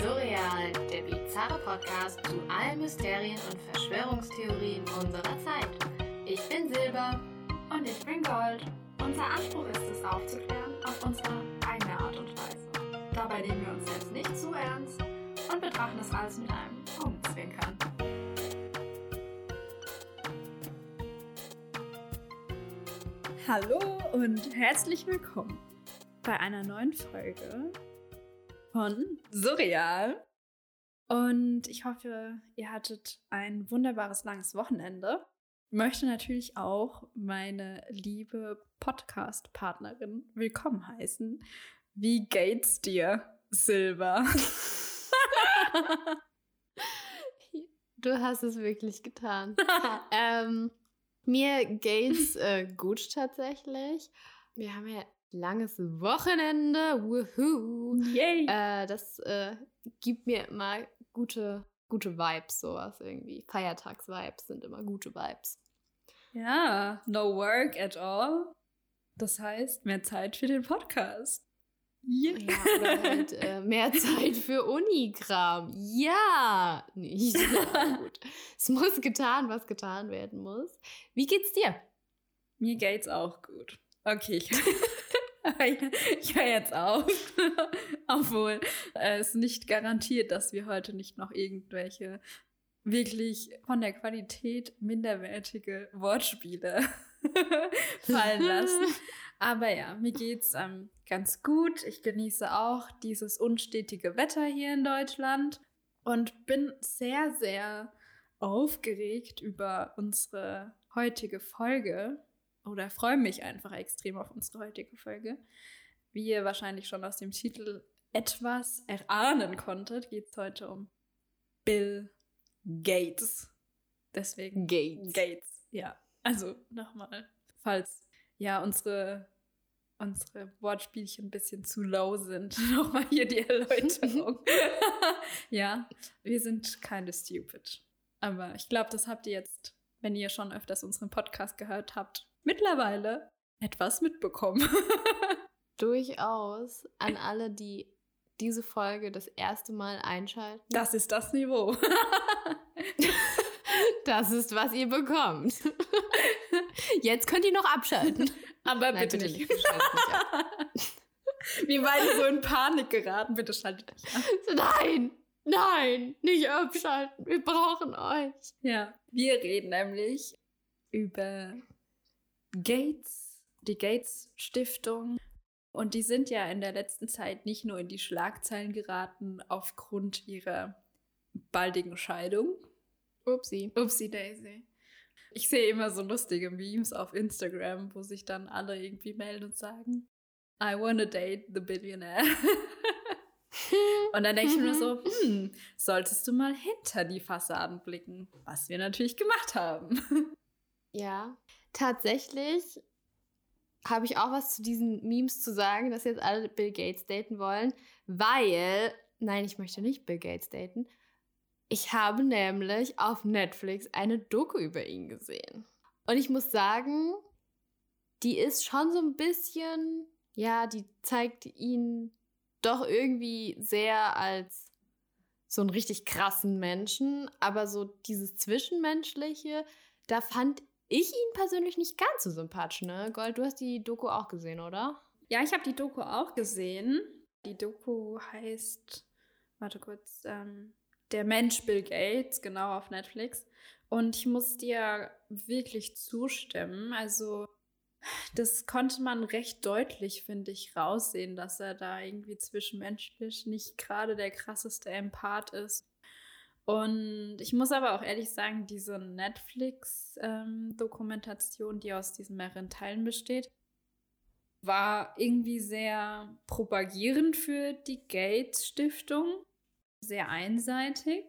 Surreal, der bizarre Podcast zu allen Mysterien und Verschwörungstheorien unserer Zeit. Ich bin Silber. Und ich bin Gold. Unser Anspruch ist es, aufzuklären auf unsere eigene Art und Weise. Dabei nehmen wir uns selbst nicht zu ernst und betrachten das alles mit einem Augenzwinkern. Hallo und herzlich willkommen bei einer neuen Folge von Surreal. Und ich hoffe, ihr hattet ein wunderbares langes Wochenende. Möchte natürlich auch meine liebe Podcast-Partnerin willkommen heißen. Wie geht's dir, Silber? Du hast es wirklich getan. ähm, mir geht's äh, gut tatsächlich. Wir haben ja langes Wochenende. Woohoo! Yay! Äh, das äh, gibt mir immer gute, gute Vibes, sowas irgendwie. Feiertags-Vibes sind immer gute Vibes. Ja, no work at all. Das heißt, mehr Zeit für den Podcast. Yeah. Ja, oder halt äh, mehr Zeit für Unikram. Ja, nicht. Ja, gut. Es muss getan, was getan werden muss. Wie geht's dir? Mir geht's auch gut. Okay, ich, ich höre jetzt auf. Obwohl äh, es nicht garantiert, dass wir heute nicht noch irgendwelche wirklich von der Qualität minderwertige Wortspiele fallen lassen. Aber ja, mir geht's ähm, ganz gut. Ich genieße auch dieses unstetige Wetter hier in Deutschland und bin sehr, sehr aufgeregt über unsere heutige Folge oder freue mich einfach extrem auf unsere heutige Folge. Wie ihr wahrscheinlich schon aus dem Titel etwas erahnen konntet, geht es heute um Bill Gates. Deswegen Gates. Gates, ja. Also nochmal, falls ja unsere, unsere Wortspielchen ein bisschen zu low sind, nochmal hier die Erläuterung. ja, wir sind keine stupid. Aber ich glaube, das habt ihr jetzt, wenn ihr schon öfters unseren Podcast gehört habt, mittlerweile etwas mitbekommen. Durchaus an alle, die diese Folge das erste Mal einschalten. Das ist das Niveau. das ist, was ihr bekommt. Jetzt könnt ihr noch abschalten. Aber Nein, bitte, bitte, nicht. nicht Wir waren so in Panik geraten. Bitte schaltet nicht ab. Nein, nein, nicht abschalten. Wir brauchen euch. Ja, wir reden nämlich über Gates, die Gates Stiftung. Und die sind ja in der letzten Zeit nicht nur in die Schlagzeilen geraten aufgrund ihrer baldigen Scheidung. Upsi. Upsi Daisy. Ich sehe immer so lustige Memes auf Instagram, wo sich dann alle irgendwie melden und sagen, I wanna date the billionaire. und dann denke ich mir so, hm, solltest du mal hinter die Fassaden blicken, was wir natürlich gemacht haben. Ja, tatsächlich habe ich auch was zu diesen Memes zu sagen, dass jetzt alle Bill Gates daten wollen, weil, nein, ich möchte nicht Bill Gates daten. Ich habe nämlich auf Netflix eine Doku über ihn gesehen. Und ich muss sagen, die ist schon so ein bisschen, ja, die zeigt ihn doch irgendwie sehr als so einen richtig krassen Menschen, aber so dieses Zwischenmenschliche, da fand ich ihn persönlich nicht ganz so sympathisch, ne? Gold, du hast die Doku auch gesehen, oder? Ja, ich habe die Doku auch gesehen. Die Doku heißt, warte kurz, ähm, Der Mensch Bill Gates, genau auf Netflix. Und ich muss dir wirklich zustimmen. Also, das konnte man recht deutlich, finde ich, raussehen, dass er da irgendwie zwischenmenschlich nicht gerade der krasseste Empath ist. Und ich muss aber auch ehrlich sagen, diese Netflix-Dokumentation, ähm, die aus diesen mehreren Teilen besteht, war irgendwie sehr propagierend für die Gates-Stiftung. Sehr einseitig,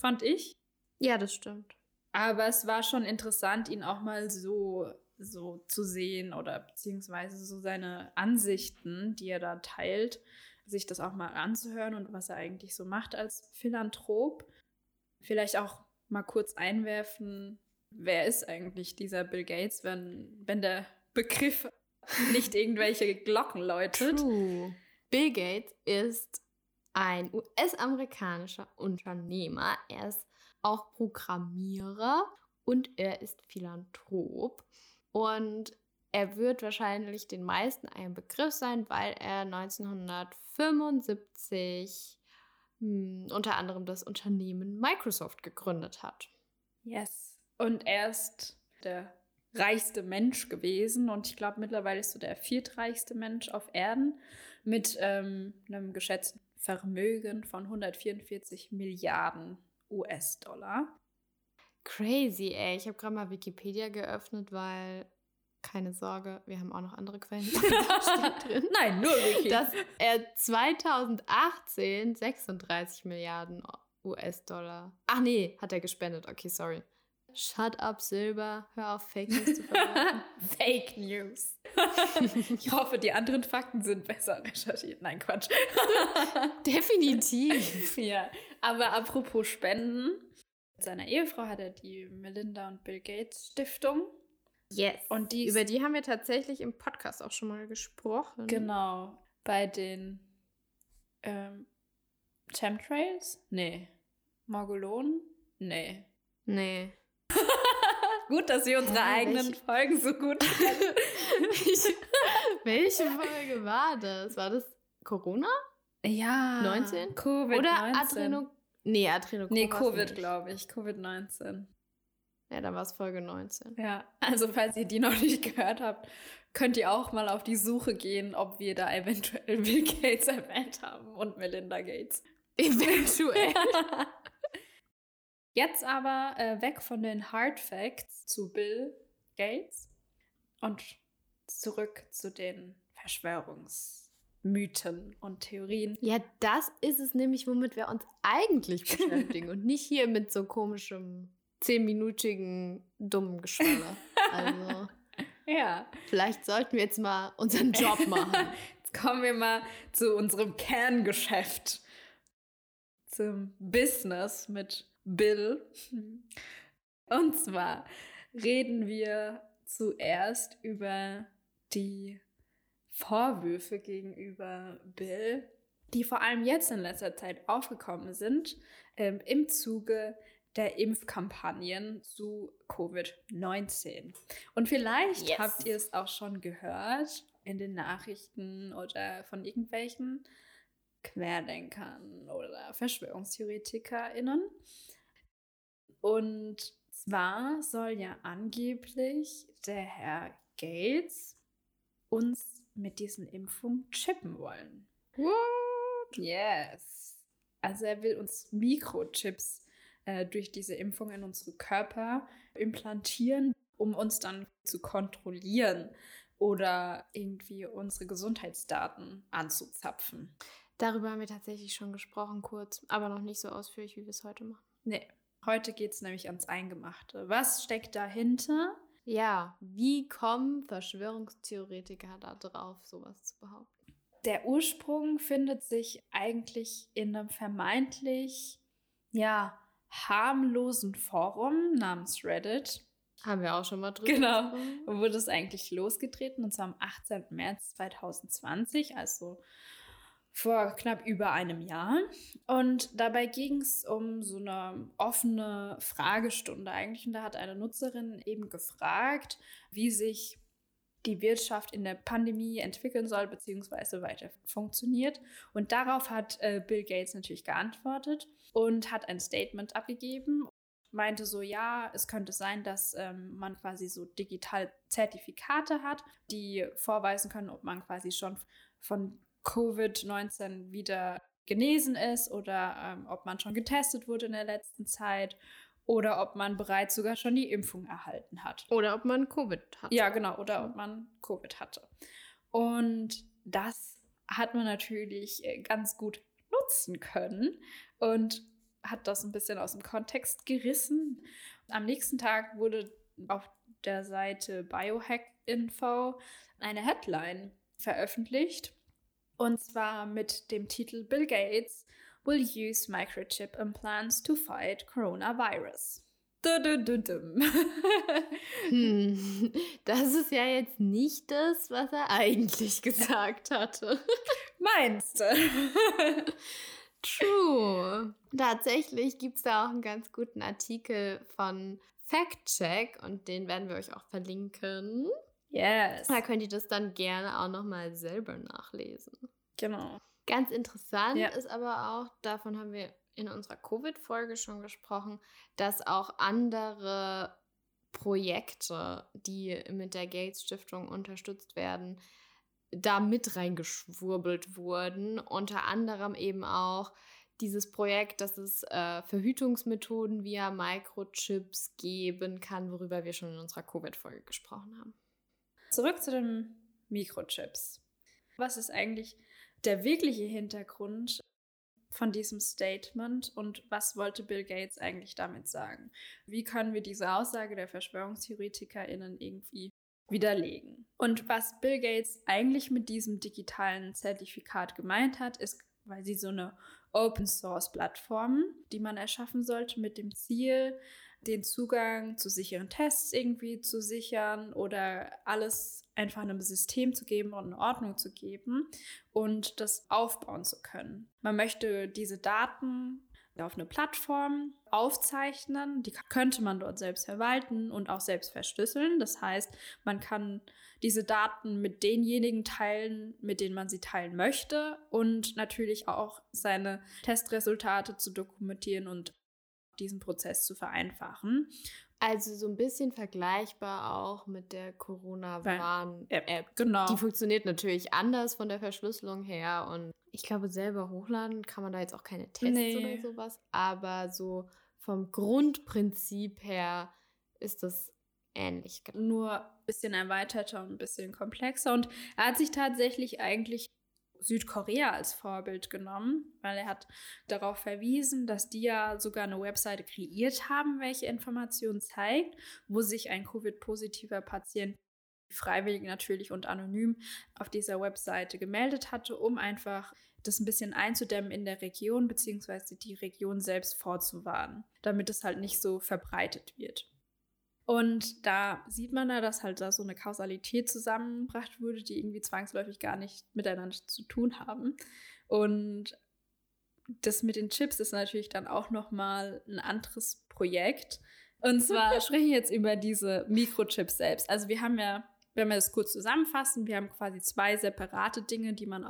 fand ich. Ja, das stimmt. Aber es war schon interessant, ihn auch mal so, so zu sehen oder beziehungsweise so seine Ansichten, die er da teilt, sich das auch mal anzuhören und was er eigentlich so macht als Philanthrop. Vielleicht auch mal kurz einwerfen, wer ist eigentlich dieser Bill Gates, wenn, wenn der Begriff nicht irgendwelche Glocken läutet. True. Bill Gates ist ein US-amerikanischer Unternehmer. Er ist auch Programmierer und er ist Philanthrop. Und er wird wahrscheinlich den meisten ein Begriff sein, weil er 1975 mh, hm, unter anderem das Unternehmen Microsoft gegründet hat. Yes. Und er ist der reichste Mensch gewesen und ich glaube mittlerweile ist so der viertreichste Mensch auf Erden mit ähm, einem geschätzten Vermögen von 144 Milliarden US-Dollar. Crazy, ey. Ich habe gerade mal Wikipedia geöffnet, weil keine Sorge, wir haben auch noch andere Quellen. Nein, nur Wiki. Dass er 2018 36 Milliarden US-Dollar. Ach nee, hat er gespendet. Okay, sorry. Shut up, Silber. Hör auf, Fake News zu verbreiten. Fake News. ich hoffe, die anderen Fakten sind besser recherchiert. Nein, Quatsch. Definitiv. Ja, aber apropos Spenden. Mit seiner Ehefrau hat er die Melinda und Bill Gates Stiftung. Yes. Und die Über die haben wir tatsächlich im Podcast auch schon mal gesprochen. Genau. Bei den ähm, Chemtrails? Nee. Margulonen? Nee. Nee. gut, dass wir unsere Hä, eigenen welche? Folgen so gut kennen. welche Folge war das? War das Corona? Ja. 19? Covid-19. Oder Adreno... Nee, Adreno Nee, Covid, glaube ich. Covid-19. Ja, dann war es Folge 19. Ja, also falls ihr die noch nicht gehört habt, könnt ihr auch mal auf die Suche gehen, ob wir da eventuell Bill Gates erwähnt haben und Melinda Gates. Eventuell. Jetzt aber äh, weg von den Hard Facts zu Bill Gates und zurück zu den Verschwörungsmythen und Theorien. Ja, das ist es nämlich, womit wir uns eigentlich beschäftigen und nicht hier mit so komischem zehnminütigen dummen Geschwaller. Also. ja. Vielleicht sollten wir jetzt mal unseren Job machen. Jetzt kommen wir mal zu unserem Kerngeschäft. Zum Business mit Bill. Und zwar reden wir zuerst über die Vorwürfe gegenüber Bill, die vor allem jetzt in letzter Zeit aufgekommen sind, ähm, im Zuge der Impfkampagnen zu Covid-19. Und vielleicht yes. habt ihr es auch schon gehört in den Nachrichten oder von irgendwelchen Querdenkern oder VerschwörungstheoretikerInnen, und zwar soll ja angeblich der Herr Gates uns mit diesen Impfungen chippen wollen. What? Yes. Also er will uns Mikrochips äh, durch diese Impfung in unsere Körper implantieren, um uns dann zu kontrollieren oder irgendwie unsere Gesundheitsdaten anzuzapfen. Darüber haben wir tatsächlich schon gesprochen, kurz, aber noch nicht so ausführlich, wie wir es heute machen. Nee, Heute geht es nämlich ans Eingemachte. Was steckt dahinter? Ja, wie kommen Verschwörungstheoretiker da drauf, sowas zu behaupten? Der Ursprung findet sich eigentlich in einem vermeintlich, ja, harmlosen Forum namens Reddit. Haben wir auch schon mal drüber Genau. Wo wurde es eigentlich losgetreten? Und zwar am 18. März 2020, also vor knapp über einem Jahr. Und dabei ging es um so eine offene Fragestunde eigentlich. Und da hat eine Nutzerin eben gefragt, wie sich die Wirtschaft in der Pandemie entwickeln soll, beziehungsweise weiter funktioniert. Und darauf hat äh, Bill Gates natürlich geantwortet und hat ein Statement abgegeben. Meinte so, ja, es könnte sein, dass ähm, man quasi so digital Zertifikate hat, die vorweisen können, ob man quasi schon von Covid-19 wieder genesen ist oder ähm, ob man schon getestet wurde in der letzten Zeit oder ob man bereits sogar schon die Impfung erhalten hat. Oder ob man Covid hatte. Ja, genau, oder ob man Covid hatte. Und das hat man natürlich äh, ganz gut nutzen können und hat das ein bisschen aus dem Kontext gerissen. Am nächsten Tag wurde auf der Seite Biohack Info eine Headline veröffentlicht und zwar mit dem Titel Bill Gates will use microchip implants to fight coronavirus. hm, das ist ja jetzt nicht das, was er eigentlich gesagt hatte. Meinst du? True. Tatsächlich gibt es da auch einen ganz guten Artikel von Fact-Check und den werden wir euch auch verlinken. Yes. Da könnt ihr das dann gerne auch nochmal selber nachlesen. Genau. Ganz interessant Ja. ist aber auch, davon haben wir in unserer Covid-Folge schon gesprochen, dass auch andere Projekte, die mit der Gates Stiftung unterstützt werden, da mit reingeschwurbelt wurden. Unter anderem eben auch dieses Projekt, dass es äh, Verhütungsmethoden via Microchips geben kann, worüber wir schon in unserer Covid-Folge gesprochen haben. Zurück zu den Mikrochips. Was ist eigentlich der wirkliche Hintergrund von diesem Statement und was wollte Bill Gates eigentlich damit sagen? Wie können wir diese Aussage der VerschwörungstheoretikerInnen irgendwie widerlegen? Und was Bill Gates eigentlich mit diesem digitalen Zertifikat gemeint hat, ist quasi so eine Open Source Plattform, die man erschaffen sollte mit dem Ziel, den Zugang zu sicheren Tests irgendwie zu sichern oder alles einfach einem System zu geben und eine Ordnung zu geben und das aufbauen zu können. Man möchte diese Daten auf eine Plattform aufzeichnen, die könnte man dort selbst verwalten und auch selbst verschlüsseln. Das heißt, man kann diese Daten mit denjenigen teilen, mit denen man sie teilen möchte und natürlich auch seine Testresultate zu dokumentieren und diesen Prozess zu vereinfachen. Also so ein bisschen vergleichbar auch mit der Corona-Warn-App. Genau. Die funktioniert natürlich anders von der Verschlüsselung her und ich glaube, selber hochladen kann man da jetzt auch keine Tests Nee. oder sowas. Aber so vom Grundprinzip her ist das ähnlich. nur ein bisschen erweiterter und ein bisschen komplexer. Und er hat sich tatsächlich eigentlich Südkorea als Vorbild genommen, weil er hat darauf verwiesen, dass die ja sogar eine Webseite kreiert haben, welche Informationen zeigt, wo sich ein Covid-positiver Patient freiwillig natürlich und anonym auf dieser Webseite gemeldet hatte, um einfach das ein bisschen einzudämmen in der Region, beziehungsweise die Region selbst vorzuwarnen, damit es halt nicht so verbreitet wird. Und da sieht man da, dass halt da so eine Kausalität zusammengebracht wurde, die irgendwie zwangsläufig gar nicht miteinander zu tun haben. Und das mit den Chips ist natürlich dann auch noch mal ein anderes Projekt. Und zwar sprechen wir jetzt über diese Mikrochips selbst. Also wir haben ja, wenn wir das kurz zusammenfassen, wir haben quasi zwei separate Dinge, die man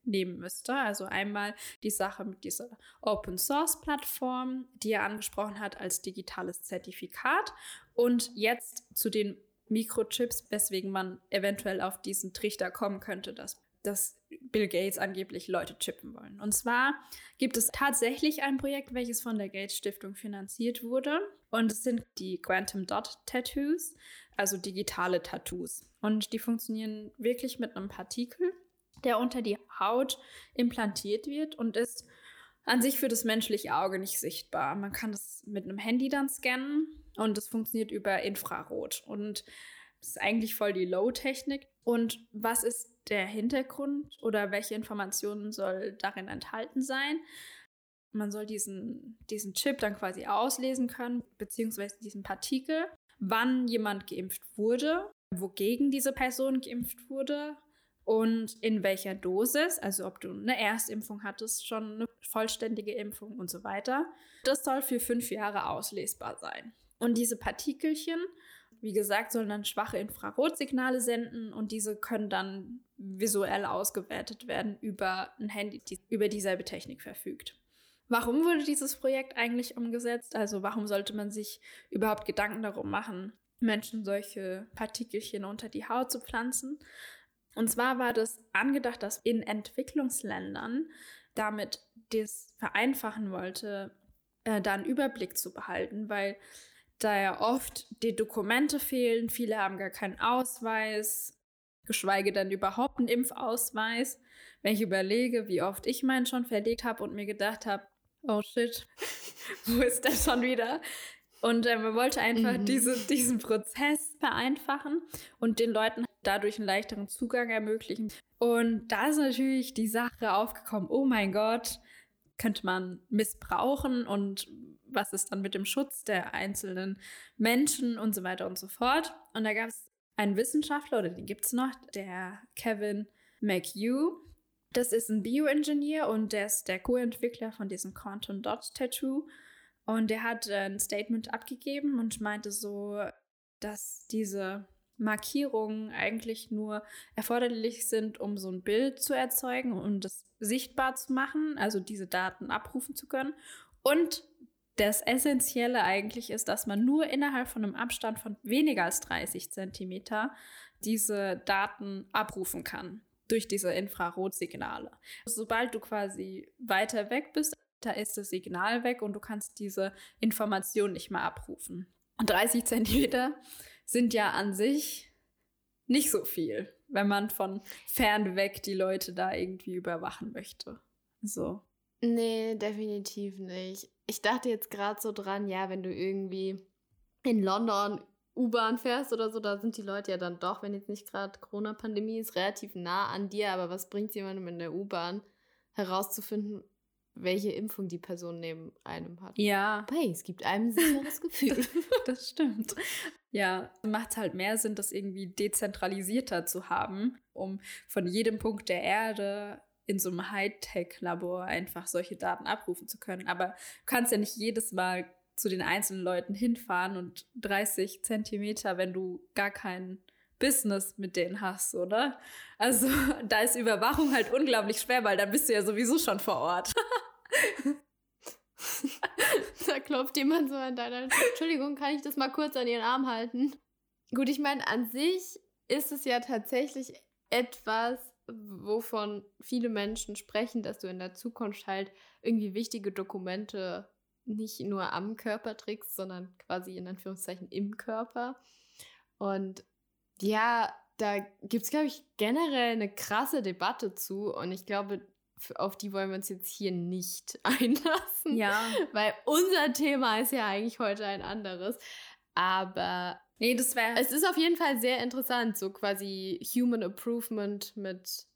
auseinandernehmen müsste. Also einmal die Sache mit dieser Open Source Plattform, die er angesprochen hat als digitales Zertifikat. Und jetzt zu den Mikrochips, weswegen man eventuell auf diesen Trichter kommen könnte, dass, dass Bill Gates angeblich Leute chippen wollen. Und zwar gibt es tatsächlich ein Projekt, welches von der Gates Stiftung finanziert wurde. Und es sind die Quantum Dot Tattoos, also digitale Tattoos. Und die funktionieren wirklich mit einem Partikel, der unter die Haut implantiert wird und ist an sich für das menschliche Auge nicht sichtbar. Man kann das mit einem Handy dann scannen und das funktioniert über Infrarot. Und das ist eigentlich voll die Low-Technik. Und was ist der Hintergrund oder welche Informationen soll darin enthalten sein? Man soll diesen, diesen Chip dann quasi auslesen können, beziehungsweise diesen Partikel, wann jemand geimpft wurde, wogegen diese Person geimpft wurde und in welcher Dosis, also ob du eine Erstimpfung hattest, schon eine vollständige Impfung und so weiter. Das soll für fünf Jahre auslesbar sein. Und diese Partikelchen, wie gesagt, sollen dann schwache Infrarotsignale senden und diese können dann visuell ausgewertet werden über ein Handy, die über dieselbe Technik verfügt. Warum wurde dieses Projekt eigentlich umgesetzt? Also warum sollte man sich überhaupt Gedanken darum machen, Menschen solche Partikelchen unter die Haut zu pflanzen? Und zwar war das angedacht, dass in Entwicklungsländern damit das vereinfachen wollte, äh, da einen Überblick zu behalten, weil da ja oft die Dokumente fehlen, viele haben gar keinen Ausweis, geschweige denn überhaupt einen Impfausweis. Wenn ich überlege, wie oft ich meinen schon verlegt habe und mir gedacht habe, oh shit, wo ist der schon wieder? Und äh, man wollte einfach Mhm. diese, diesen Prozess vereinfachen und den Leuten dadurch einen leichteren Zugang ermöglichen. Und da ist natürlich die Sache aufgekommen, oh mein Gott, könnte man missbrauchen und was ist dann mit dem Schutz der einzelnen Menschen und so weiter und so fort. Und da gab es einen Wissenschaftler, oder den gibt es noch, der Kevin McHugh. Das ist ein Bioingenieur und der ist der Co-Entwickler von diesem Quantum Dot Tattoo. Und der hat äh, ein Statement abgegeben und meinte so, dass diese Markierungen eigentlich nur erforderlich sind, um so ein Bild zu erzeugen und das sichtbar zu machen, also diese Daten abrufen zu können. Und das Essentielle eigentlich ist, dass man nur innerhalb von einem Abstand von weniger als 30 Zentimeter diese Daten abrufen kann durch diese Infrarotsignale. Sobald du quasi weiter weg bist, da ist das Signal weg und du kannst diese Information nicht mehr abrufen. Und 30 Zentimeter sind ja an sich nicht so viel, wenn man von fern weg die Leute da irgendwie überwachen möchte. So. Nee, definitiv nicht. Ich dachte jetzt gerade so dran, ja, wenn du irgendwie in London U-Bahn fährst oder so, da sind die Leute ja dann doch, wenn jetzt nicht gerade Corona-Pandemie ist, relativ nah an dir. Aber was bringt jemandem in der U-Bahn herauszufinden, welche Impfung die Person neben einem hat? Ja. Aber hey, es gibt einem ein sicheres Gefühl. das stimmt. Ja, macht es halt mehr Sinn, das irgendwie dezentralisierter zu haben, um von jedem Punkt der Erde in so einem Hightech-Labor einfach solche Daten abrufen zu können. Aber du kannst ja nicht jedes Mal zu den einzelnen Leuten hinfahren und 30 Zentimeter, wenn du gar kein Business mit denen hast, oder? Also da ist Überwachung halt unglaublich schwer, weil dann bist du ja sowieso schon vor Ort. da klopft jemand so an deiner. Entschuldigung, kann ich das mal kurz an ihren Arm halten? Gut, ich meine, an sich ist es ja tatsächlich etwas, wovon viele Menschen sprechen, dass du in der Zukunft halt irgendwie wichtige Dokumente nicht nur am Körper trägst, sondern quasi in Anführungszeichen im Körper. Und ja, da gibt es, glaube ich, generell eine krasse Debatte zu. Und ich glaube, auf die wollen wir uns jetzt hier nicht einlassen. Ja. Weil unser Thema ist ja eigentlich heute ein anderes. Aber nee, das wäre. Es ist auf jeden Fall sehr interessant, so quasi Human Improvement mit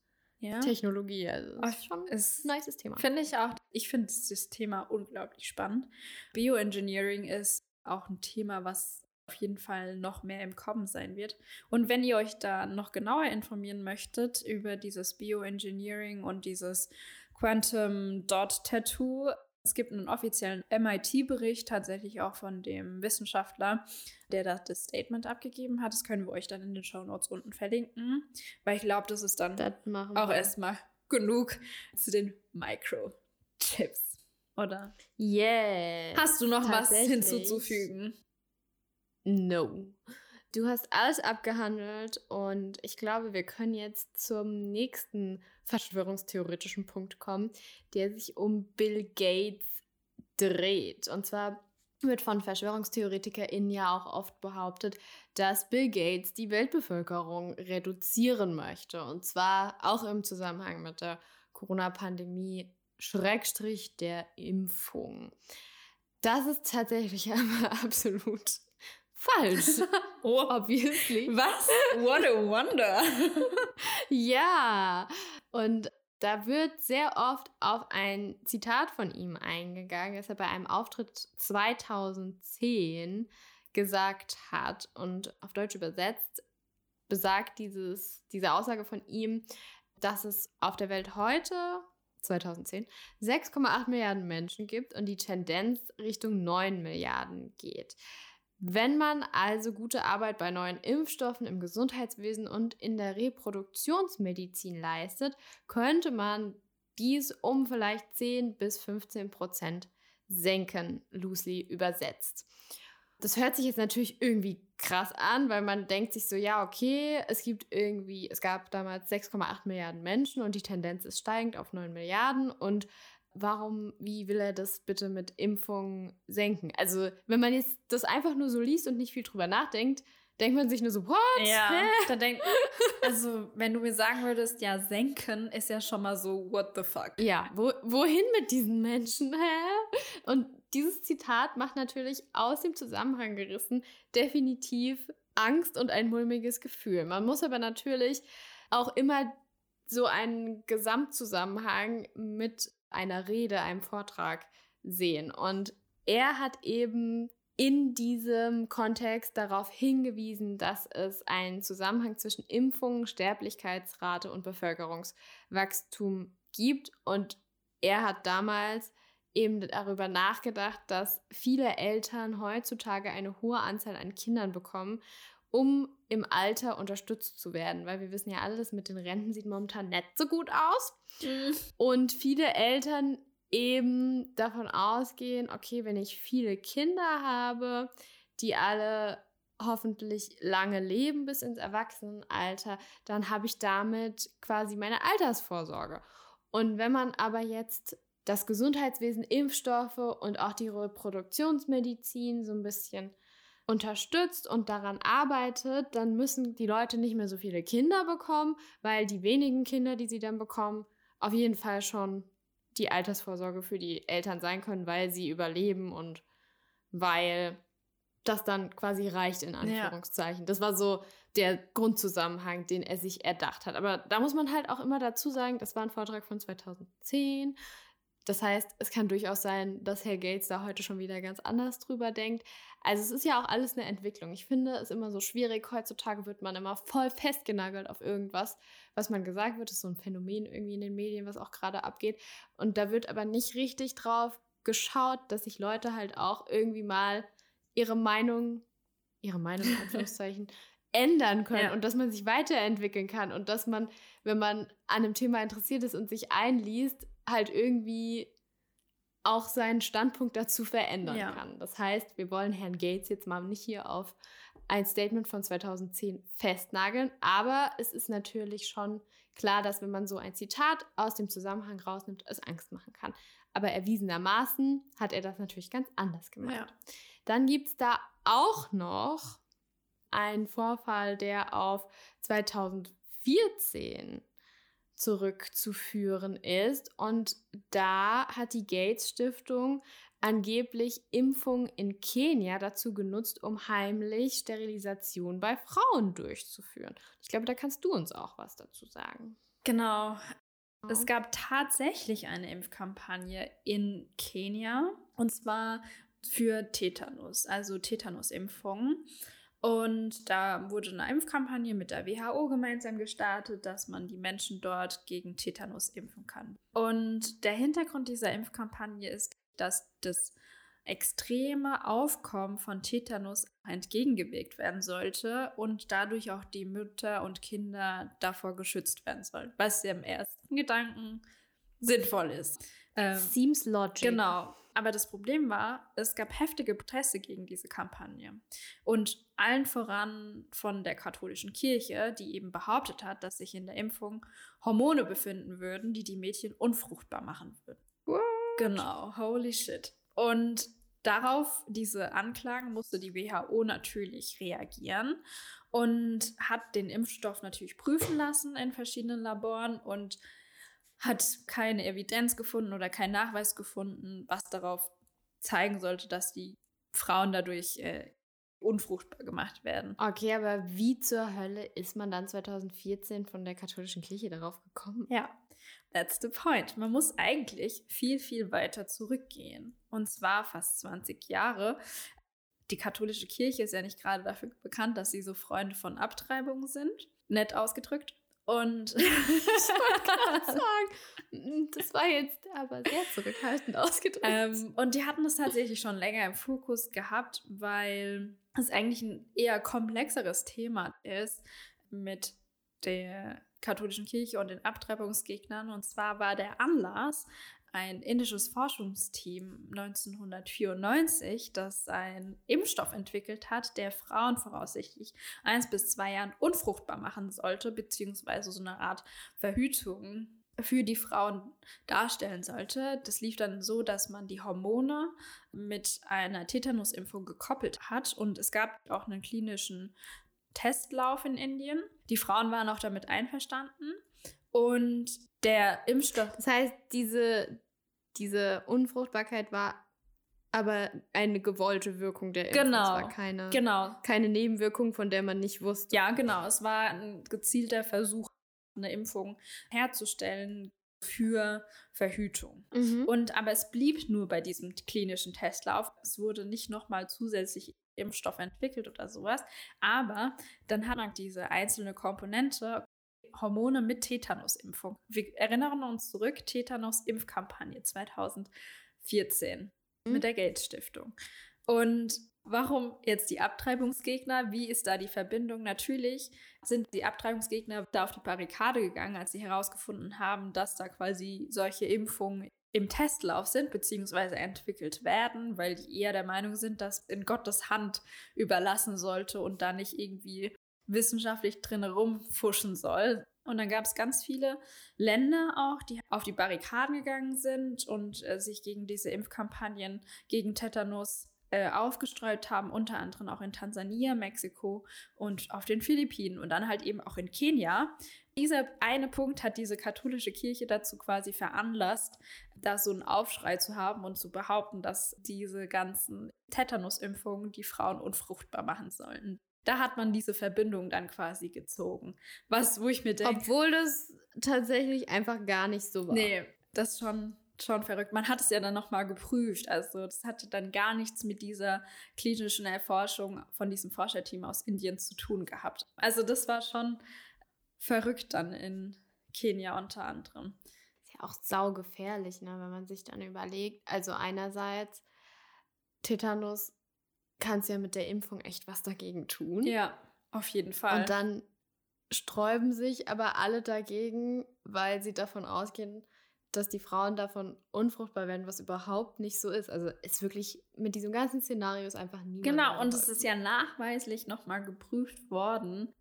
ja. Technologie. Also das ist schon ist, ein nices Thema. Finde ich auch. Ich finde das Thema unglaublich spannend. Bioengineering ist auch ein Thema, was auf jeden Fall noch mehr im Kommen sein wird. Und wenn ihr euch da noch genauer informieren möchtet über dieses Bioengineering und dieses Quantum Dot Tattoo, es gibt einen offiziellen MIT-Bericht, tatsächlich auch von dem Wissenschaftler, der das Statement abgegeben hat. Das können wir euch dann in den Show Notes unten verlinken, weil ich glaube, das ist dann auch erstmal genug zu den Micro-Chips. Oder? Yeah. Hast du noch was hinzuzufügen? No. Du hast alles abgehandelt und ich glaube, wir können jetzt zum nächsten verschwörungstheoretischen Punkt kommen, der sich um Bill Gates dreht. Und zwar wird von VerschwörungstheoretikerInnen ja auch oft behauptet, dass Bill Gates die Weltbevölkerung reduzieren möchte. Und zwar auch im Zusammenhang mit der Corona-Pandemie, Schrägstrich der Impfung. Das ist tatsächlich aber absolut falsch. oh, obviously. Was? What a wonder. ja. Und da wird sehr oft auf ein Zitat von ihm eingegangen, das er bei einem Auftritt 2010 gesagt hat und auf Deutsch übersetzt besagt dieses, diese Aussage von ihm, dass es auf der Welt heute 2010 6,8 Milliarden Menschen gibt und die Tendenz Richtung 9 Milliarden geht. Wenn man also gute Arbeit bei neuen Impfstoffen im Gesundheitswesen und in der Reproduktionsmedizin leistet, könnte man dies um vielleicht 10 bis 15 Prozent senken, loosely übersetzt. Das hört sich jetzt natürlich irgendwie krass an, weil man denkt sich so, ja, okay, es gibt irgendwie, es gab damals 6,8 Milliarden Menschen und die Tendenz ist steigend auf 9 Milliarden und warum, wie will er das bitte mit Impfungen senken? Also, wenn man jetzt das einfach nur so liest und nicht viel drüber nachdenkt, denkt man sich nur so, what? Ja, da denkt, also, wenn du mir sagen würdest, ja, senken ist ja schon mal so, what the fuck? Ja, wo, wohin mit diesen Menschen? Hä? Und dieses Zitat macht natürlich aus dem Zusammenhang gerissen definitiv Angst und ein mulmiges Gefühl. Man muss aber natürlich auch immer so einen Gesamtzusammenhang mit einer Rede, einem Vortrag sehen. Und er hat eben in diesem Kontext darauf hingewiesen, dass es einen Zusammenhang zwischen Impfungen, Sterblichkeitsrate und Bevölkerungswachstum gibt. Und er hat damals eben darüber nachgedacht, dass viele Eltern heutzutage eine hohe Anzahl an Kindern bekommen, um im Alter unterstützt zu werden. Weil wir wissen ja alles, mit den Renten sieht momentan nicht so gut aus. Mhm. Und viele Eltern eben davon ausgehen, okay, wenn ich viele Kinder habe, die alle hoffentlich lange leben bis ins Erwachsenenalter, dann habe ich damit quasi meine Altersvorsorge. Und wenn man aber jetzt das Gesundheitswesen, Impfstoffe und auch die Reproduktionsmedizin so ein bisschen unterstützt und daran arbeitet, dann müssen die Leute nicht mehr so viele Kinder bekommen, weil die wenigen Kinder, die sie dann bekommen, auf jeden Fall schon die Altersvorsorge für die Eltern sein können, weil sie überleben und weil das dann quasi reicht, in Anführungszeichen. Ja. Das war so der Grundzusammenhang, den er sich erdacht hat. Aber da muss man halt auch immer dazu sagen, das war ein Vortrag von 2010. Das heißt, es kann durchaus sein, dass Herr Gates da heute schon wieder ganz anders drüber denkt. Also es ist ja auch alles eine Entwicklung. Ich finde es immer so schwierig. Heutzutage wird man immer voll festgenagelt auf irgendwas, was man gesagt wird. Das ist so ein Phänomen irgendwie in den Medien, was auch gerade abgeht. Und da wird aber nicht richtig drauf geschaut, dass sich Leute halt auch irgendwie mal ihre Meinung, ihre Meinung in Anführungszeichen, ändern können ja. und dass man sich weiterentwickeln kann und dass man, wenn man an einem Thema interessiert ist und sich einliest, halt irgendwie auch seinen Standpunkt dazu verändern ja. kann. Das heißt, wir wollen Herrn Gates jetzt mal nicht hier auf ein Statement von 2010 festnageln, aber es ist natürlich schon klar, dass wenn man so ein Zitat aus dem Zusammenhang rausnimmt, es Angst machen kann. Aber erwiesenermaßen hat er das natürlich ganz anders gemacht. Ja. Dann gibt es da auch noch einen Vorfall, der auf 2014 zurückzuführen ist. Und da hat die Gates Stiftung angeblich Impfungen in Kenia dazu genutzt, um heimlich Sterilisation bei Frauen durchzuführen. Ich glaube, da kannst du uns auch was dazu sagen. Genau. Es gab tatsächlich eine Impfkampagne in Kenia und zwar für Tetanus, also Tetanusimpfungen. Und da wurde eine Impfkampagne mit der WHO gemeinsam gestartet, dass man die Menschen dort gegen Tetanus impfen kann. Und der Hintergrund dieser Impfkampagne ist, dass das extreme Aufkommen von Tetanus entgegengewirkt werden sollte und dadurch auch die Mütter und Kinder davor geschützt werden sollen, was ja im ersten Gedanken sinnvoll ist. Ähm, Seems logic. Genau. Aber das Problem war, es gab heftige Proteste gegen diese Kampagne. Und allen voran von der katholischen Kirche, die eben behauptet hat, dass sich in der Impfung Hormone befinden würden, die die Mädchen unfruchtbar machen würden. What? Genau, holy shit. Und darauf, diese Anklagen, musste die WHO natürlich reagieren und hat den Impfstoff natürlich prüfen lassen in verschiedenen Laboren und hat keine Evidenz gefunden oder keinen Nachweis gefunden, was darauf zeigen sollte, dass die Frauen dadurch äh, unfruchtbar gemacht werden. Okay, aber wie zur Hölle ist man dann 2014 von der katholischen Kirche darauf gekommen? Ja, that's the point. Man muss eigentlich viel, viel weiter zurückgehen. Und zwar fast 20 Jahre. Die katholische Kirche ist ja nicht gerade dafür bekannt, dass sie so Freunde von Abtreibungen sind. Nett ausgedrückt. Und ich wollte sagen, das war jetzt aber sehr zurückhaltend ausgedrückt. Ähm, und die hatten es tatsächlich schon länger im Fokus gehabt, weil es eigentlich ein eher komplexeres Thema ist mit der katholischen Kirche und den Abtreibungsgegnern. Und zwar war der Anlass ein indisches Forschungsteam 1994, das einen Impfstoff entwickelt hat, der Frauen voraussichtlich eins bis zwei Jahren unfruchtbar machen sollte, beziehungsweise so eine Art Verhütung für die Frauen darstellen sollte. Das lief dann so, dass man die Hormone mit einer Tetanusimpfung gekoppelt hat und es gab auch einen klinischen Testlauf in Indien. Die Frauen waren auch damit einverstanden und der Impfstoff. Das heißt, diese, diese Unfruchtbarkeit war aber eine gewollte Wirkung der Impfung. Genau. Es war keine, genau. keine Nebenwirkung, von der man nicht wusste. Ja, genau. Es war ein gezielter Versuch, eine Impfung herzustellen für Verhütung. Mhm. Und aber es blieb nur bei diesem klinischen Testlauf. Es wurde nicht nochmal zusätzlich Impfstoff entwickelt oder sowas. Aber dann hat man diese einzelne Komponente Hormone mit Tetanusimpfung. Wir erinnern uns zurück, Tetanus-Impfkampagne 2014 Mhm. mit der Gates Stiftung. Und warum jetzt die Abtreibungsgegner? Wie ist da die Verbindung? Natürlich sind die Abtreibungsgegner da auf die Barrikade gegangen, als sie herausgefunden haben, dass da quasi solche Impfungen im Testlauf sind, beziehungsweise entwickelt werden, weil die eher der Meinung sind, dass in Gottes Hand überlassen sollte und da nicht irgendwie wissenschaftlich drin rumfuschen soll. Und dann gab es ganz viele Länder auch, die auf die Barrikaden gegangen sind und äh, sich gegen diese Impfkampagnen gegen Tetanus äh, aufgesträubt haben, unter anderem auch in Tansania, Mexiko und auf den Philippinen und dann halt eben auch in Kenia. Dieser eine Punkt hat diese katholische Kirche dazu quasi veranlasst, da so einen Aufschrei zu haben und zu behaupten, dass diese ganzen Tetanusimpfungen die Frauen unfruchtbar machen sollen. Da hat man diese Verbindung dann quasi gezogen. Was, wo ich mir denke. Obwohl das tatsächlich einfach gar nicht so war. Nee, das ist schon, schon verrückt. Man hat es ja dann nochmal geprüft. Also, das hatte dann gar nichts mit dieser klinischen Erforschung von diesem Forscherteam aus Indien zu tun gehabt. Also, das war schon verrückt dann in Kenia unter anderem. Ist ja auch saugefährlich, ne, wenn man sich dann überlegt. Also einerseits, Tetanus kannst ja mit der Impfung echt was dagegen tun. Ja, auf jeden Fall. Und dann sträuben sich aber alle dagegen, weil sie davon ausgehen, dass die Frauen davon unfruchtbar werden, was überhaupt nicht so ist. Also ist wirklich mit diesem ganzen Szenario ist einfach niemand. Genau, und es ist ja nachweislich nochmal geprüft worden,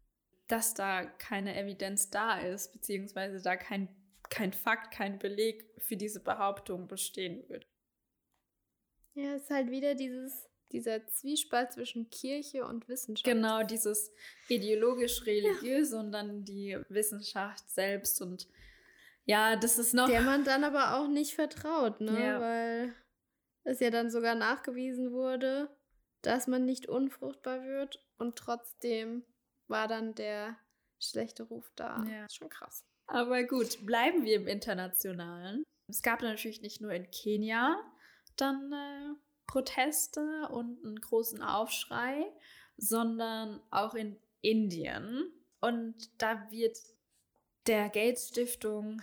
dass da keine Evidenz da ist, beziehungsweise da kein, kein Fakt, kein Beleg für diese Behauptung bestehen wird. Ja, es ist halt wieder dieses, dieser Zwiespalt zwischen Kirche und Wissenschaft. Genau, dieses ideologisch-religiöse und dann die Wissenschaft selbst und ja, das ist noch. Der man dann aber auch nicht vertraut, ne? Ja. Weil es ja dann sogar nachgewiesen wurde, dass man nicht unfruchtbar wird und trotzdem war dann der schlechte Ruf da. Ja. Schon krass. Aber gut, bleiben wir im Internationalen. Es gab natürlich nicht nur in Kenia dann äh, Proteste und einen großen Aufschrei, sondern auch in Indien. Und da wird der Gates Stiftung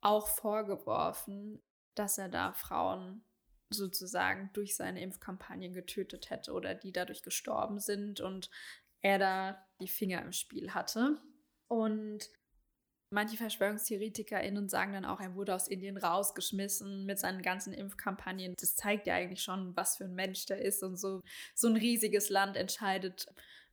auch vorgeworfen, dass er da Frauen sozusagen durch seine Impfkampagne getötet hätte oder die dadurch gestorben sind und er da die Finger im Spiel hatte. Und manche VerschwörungstheoretikerInnen sagen dann auch, er wurde aus Indien rausgeschmissen mit seinen ganzen Impfkampagnen. Das zeigt ja eigentlich schon, was für ein Mensch der ist und so. So ein riesiges Land entscheidet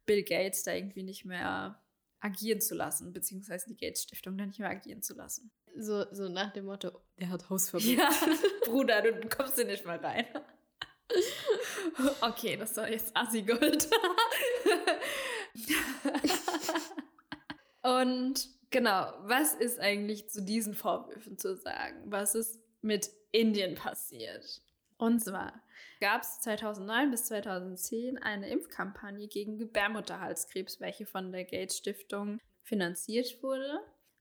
Bill Gates da irgendwie nicht mehr agieren zu lassen, beziehungsweise die Gates Stiftung da nicht mehr agieren zu lassen. So, so nach dem Motto, der hat Hausverbot. Ja, Bruder, du kommst hier nicht mal rein. Okay, das war jetzt Assi-Gold. Und genau, was ist eigentlich zu diesen Vorwürfen zu sagen? Was ist mit Indien passiert? Und zwar gab es 2009 bis 2010 eine Impfkampagne gegen Gebärmutterhalskrebs, welche von der Gates Stiftung finanziert wurde.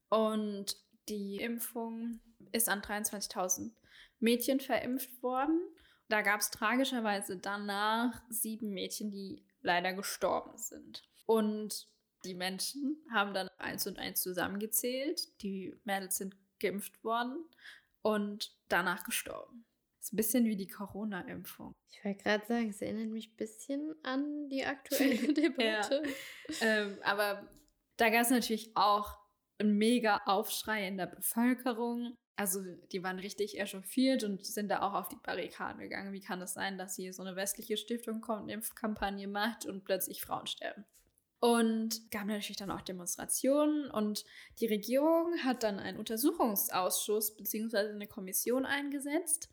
Und die Impfung ist an 23.000 Mädchen verimpft worden. Da gab es tragischerweise danach sieben Mädchen, die leider gestorben sind. Und die Menschen haben dann eins und eins zusammengezählt. Die Mädels sind geimpft worden und danach gestorben. Ist ein bisschen wie die Corona-Impfung. Ich wollte gerade sagen, es erinnert mich ein bisschen an die aktuelle Debatte. ähm, aber da gab es natürlich auch einen mega Aufschrei in der Bevölkerung. Also die waren richtig echauffiert und sind da auch auf die Barrikaden gegangen. Wie kann es sein, dass hier so eine westliche Stiftung kommt, eine Impfkampagne macht und plötzlich Frauen sterben? Und gab natürlich dann auch Demonstrationen und die Regierung hat dann einen Untersuchungsausschuss bzw. eine Kommission eingesetzt,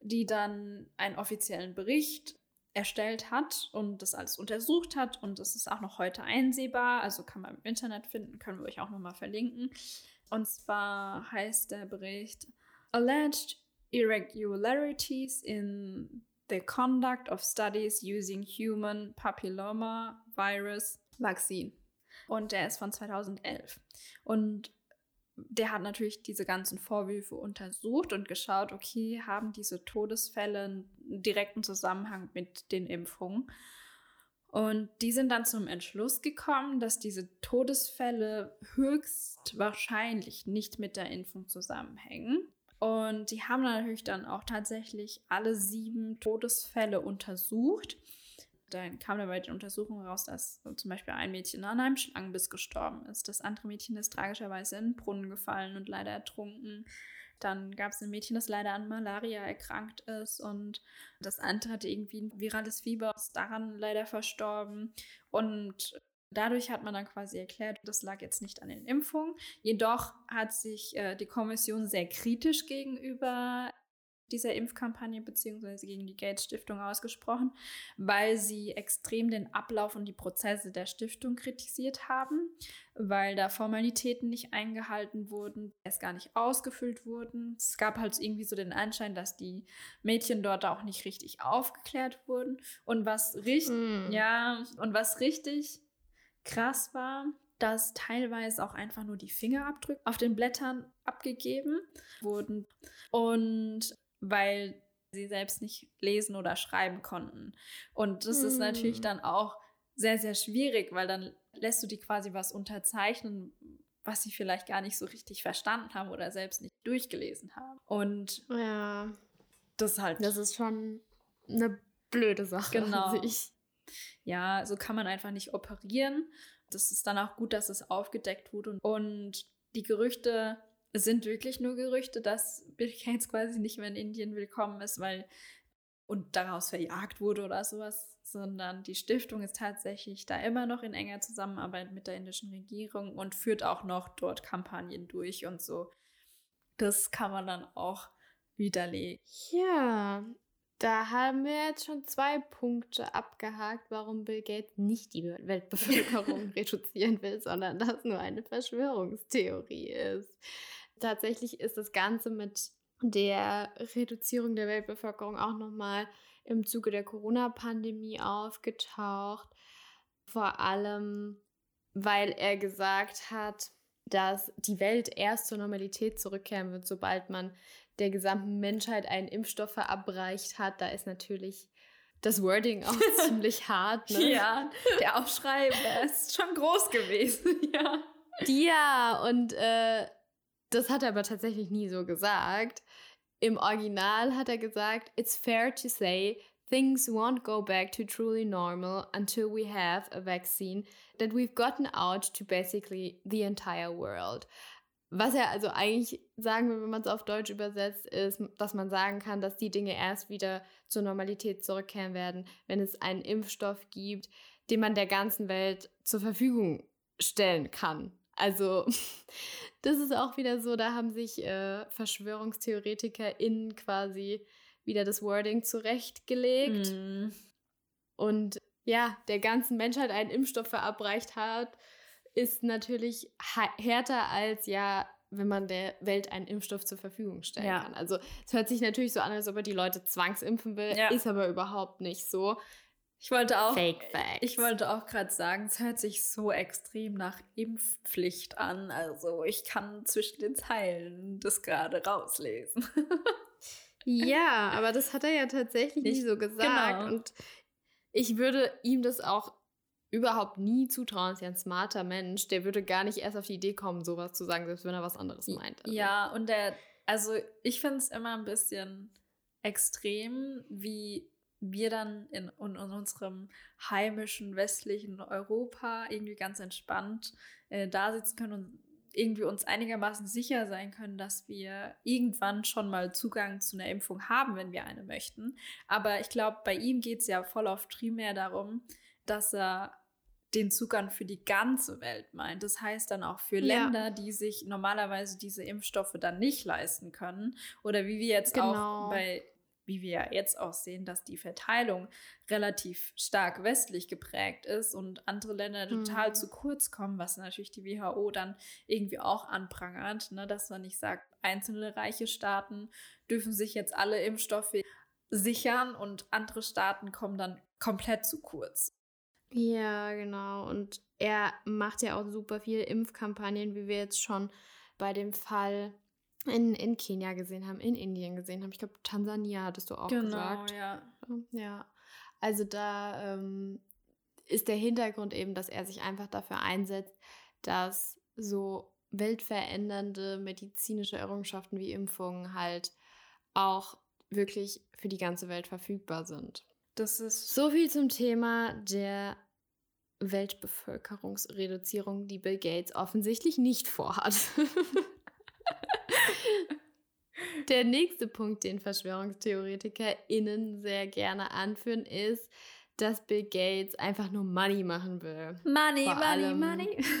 die dann einen offiziellen Bericht erstellt hat und das alles untersucht hat und das ist auch noch heute einsehbar, also kann man im Internet finden, können wir euch auch nochmal verlinken. Und zwar heißt der Bericht Alleged Irregularities in the Conduct of Studies Using Human Papilloma Virus Vaccine. Und der ist von 2011. Und der hat natürlich diese ganzen Vorwürfe untersucht und geschaut, okay, haben diese Todesfälle einen direkten Zusammenhang mit den Impfungen? Und die sind dann zum Entschluss gekommen, dass diese Todesfälle höchstwahrscheinlich nicht mit der Impfung zusammenhängen. Und die haben natürlich dann auch tatsächlich alle sieben Todesfälle untersucht. Dann kam dann bei den Untersuchungen raus, dass zum Beispiel ein Mädchen an einem Schlangenbiss gestorben ist. Das andere Mädchen ist tragischerweise in den Brunnen gefallen und leider ertrunken. Dann gab es ein Mädchen, das leider an Malaria erkrankt ist und das andere hatte irgendwie ein virales Fieber, ist daran leider verstorben. Und Dadurch hat man dann quasi erklärt, das lag jetzt nicht an den Impfungen. Jedoch hat sich äh, die Kommission sehr kritisch gegenüber dieser Impfkampagne bzw. gegen die Gates Stiftung ausgesprochen, weil sie extrem den Ablauf und die Prozesse der Stiftung kritisiert haben, weil da Formalitäten nicht eingehalten wurden, es gar nicht ausgefüllt wurden. Es gab halt irgendwie so den Anschein, dass die Mädchen dort auch nicht richtig aufgeklärt wurden und was richtig mm. ja, und was richtig krass war, dass teilweise auch einfach nur die Fingerabdrücke auf den Blättern abgegeben wurden. Und weil sie selbst nicht lesen oder schreiben konnten. Und das hm. ist natürlich hm. dann auch sehr, sehr schwierig, weil dann lässt du die quasi was unterzeichnen, was sie vielleicht gar nicht so richtig verstanden haben oder selbst nicht durchgelesen haben. Und ja, das halt. Das ist schon eine blöde Sache. Genau. Ja, so kann man einfach nicht operieren. Das ist dann auch gut, dass es aufgedeckt wurde. Und die Gerüchte es sind wirklich nur Gerüchte, dass Bill Gates quasi nicht mehr in Indien willkommen ist, weil und daraus verjagt wurde oder sowas, sondern die Stiftung ist tatsächlich da immer noch in enger Zusammenarbeit mit der indischen Regierung und führt auch noch dort Kampagnen durch und so. Das kann man dann auch widerlegen. Ja, da haben wir jetzt schon zwei Punkte abgehakt, warum Bill Gates nicht die Weltbevölkerung reduzieren will, sondern das nur eine Verschwörungstheorie ist. Tatsächlich ist das Ganze mit der Reduzierung der Weltbevölkerung auch nochmal im Zuge der Corona-Pandemie aufgetaucht. Vor allem, weil er gesagt hat, dass die Welt erst zur Normalität zurückkehren wird, sobald man der gesamten Menschheit einen Impfstoff verabreicht hat. Da ist natürlich das Wording auch ziemlich hart. Ne? Ja, der Aufschrei ist schon groß gewesen. ja. Ja, und äh, das hat er aber tatsächlich nie so gesagt. Im Original hat er gesagt, it's fair to say things won't go back to truly normal until we have a vaccine that we've gotten out to basically the entire world. Was er also eigentlich sagen will, wenn man es auf Deutsch übersetzt, ist, dass man sagen kann, dass die Dinge erst wieder zur Normalität zurückkehren werden, wenn es einen Impfstoff gibt, den man der ganzen Welt zur Verfügung stellen kann. Also das ist auch wieder so, da haben sich äh, VerschwörungstheoretikerInnen quasi wieder das Wording zurechtgelegt. Mm. Und ja, der ganzen Menschheit einen Impfstoff verabreicht hat, ist natürlich härter als ja, wenn man der Welt einen Impfstoff zur Verfügung stellen ja. kann. Also es hört sich natürlich so an, als ob er die Leute zwangsimpfen will, ja. ist aber überhaupt nicht so. Ich wollte auch, Fake Facts. Ich wollte auch gerade sagen, es hört sich so extrem nach Impfpflicht an. Also ich kann zwischen den Zeilen das gerade rauslesen. ja, aber das hat er ja tatsächlich ich, nie so gesagt. Genau. Und ich würde ihm das auch überhaupt nie zutrauen. Ist ja ein smarter Mensch. Der würde gar nicht erst auf die Idee kommen, sowas zu sagen, selbst wenn er was anderes meint. Also. Ja, und der, also ich finde es immer ein bisschen extrem, wie wir dann in, in, unserem heimischen westlichen Europa irgendwie ganz entspannt äh, da sitzen können und irgendwie uns einigermaßen sicher sein können, dass wir irgendwann schon mal Zugang zu einer Impfung haben, wenn wir eine möchten. Aber ich glaube, bei ihm geht es ja voll auf primär darum, dass er den Zugang für die ganze Welt meint. Das heißt dann auch für ja. Länder, die sich normalerweise diese Impfstoffe dann nicht leisten können. Oder wie wir jetzt genau. auch bei wie wir ja jetzt auch sehen, dass die Verteilung relativ stark westlich geprägt ist und andere Länder total mhm. zu kurz kommen, was natürlich die WHO dann irgendwie auch anprangert, ne? dass man nicht sagt, einzelne reiche Staaten dürfen sich jetzt alle Impfstoffe sichern und andere Staaten kommen dann komplett zu kurz. Ja, genau. Und er macht ja auch super viele Impfkampagnen, wie wir jetzt schon bei dem Fall in, in Kenia gesehen haben, in Indien gesehen haben. Ich glaube, Tansania hattest du auch genau, gesagt. ja. Ja. Also da ähm, ist der Hintergrund eben, dass er sich einfach dafür einsetzt, dass so weltverändernde medizinische Errungenschaften wie Impfungen halt auch wirklich für die ganze Welt verfügbar sind. Das ist So viel zum Thema der Weltbevölkerungsreduzierung, die Bill Gates offensichtlich nicht vorhat. Der nächste Punkt, den VerschwörungstheoretikerInnen sehr gerne anführen, ist, dass Bill Gates einfach nur Money machen will. Money, Vor Money, allem- Money.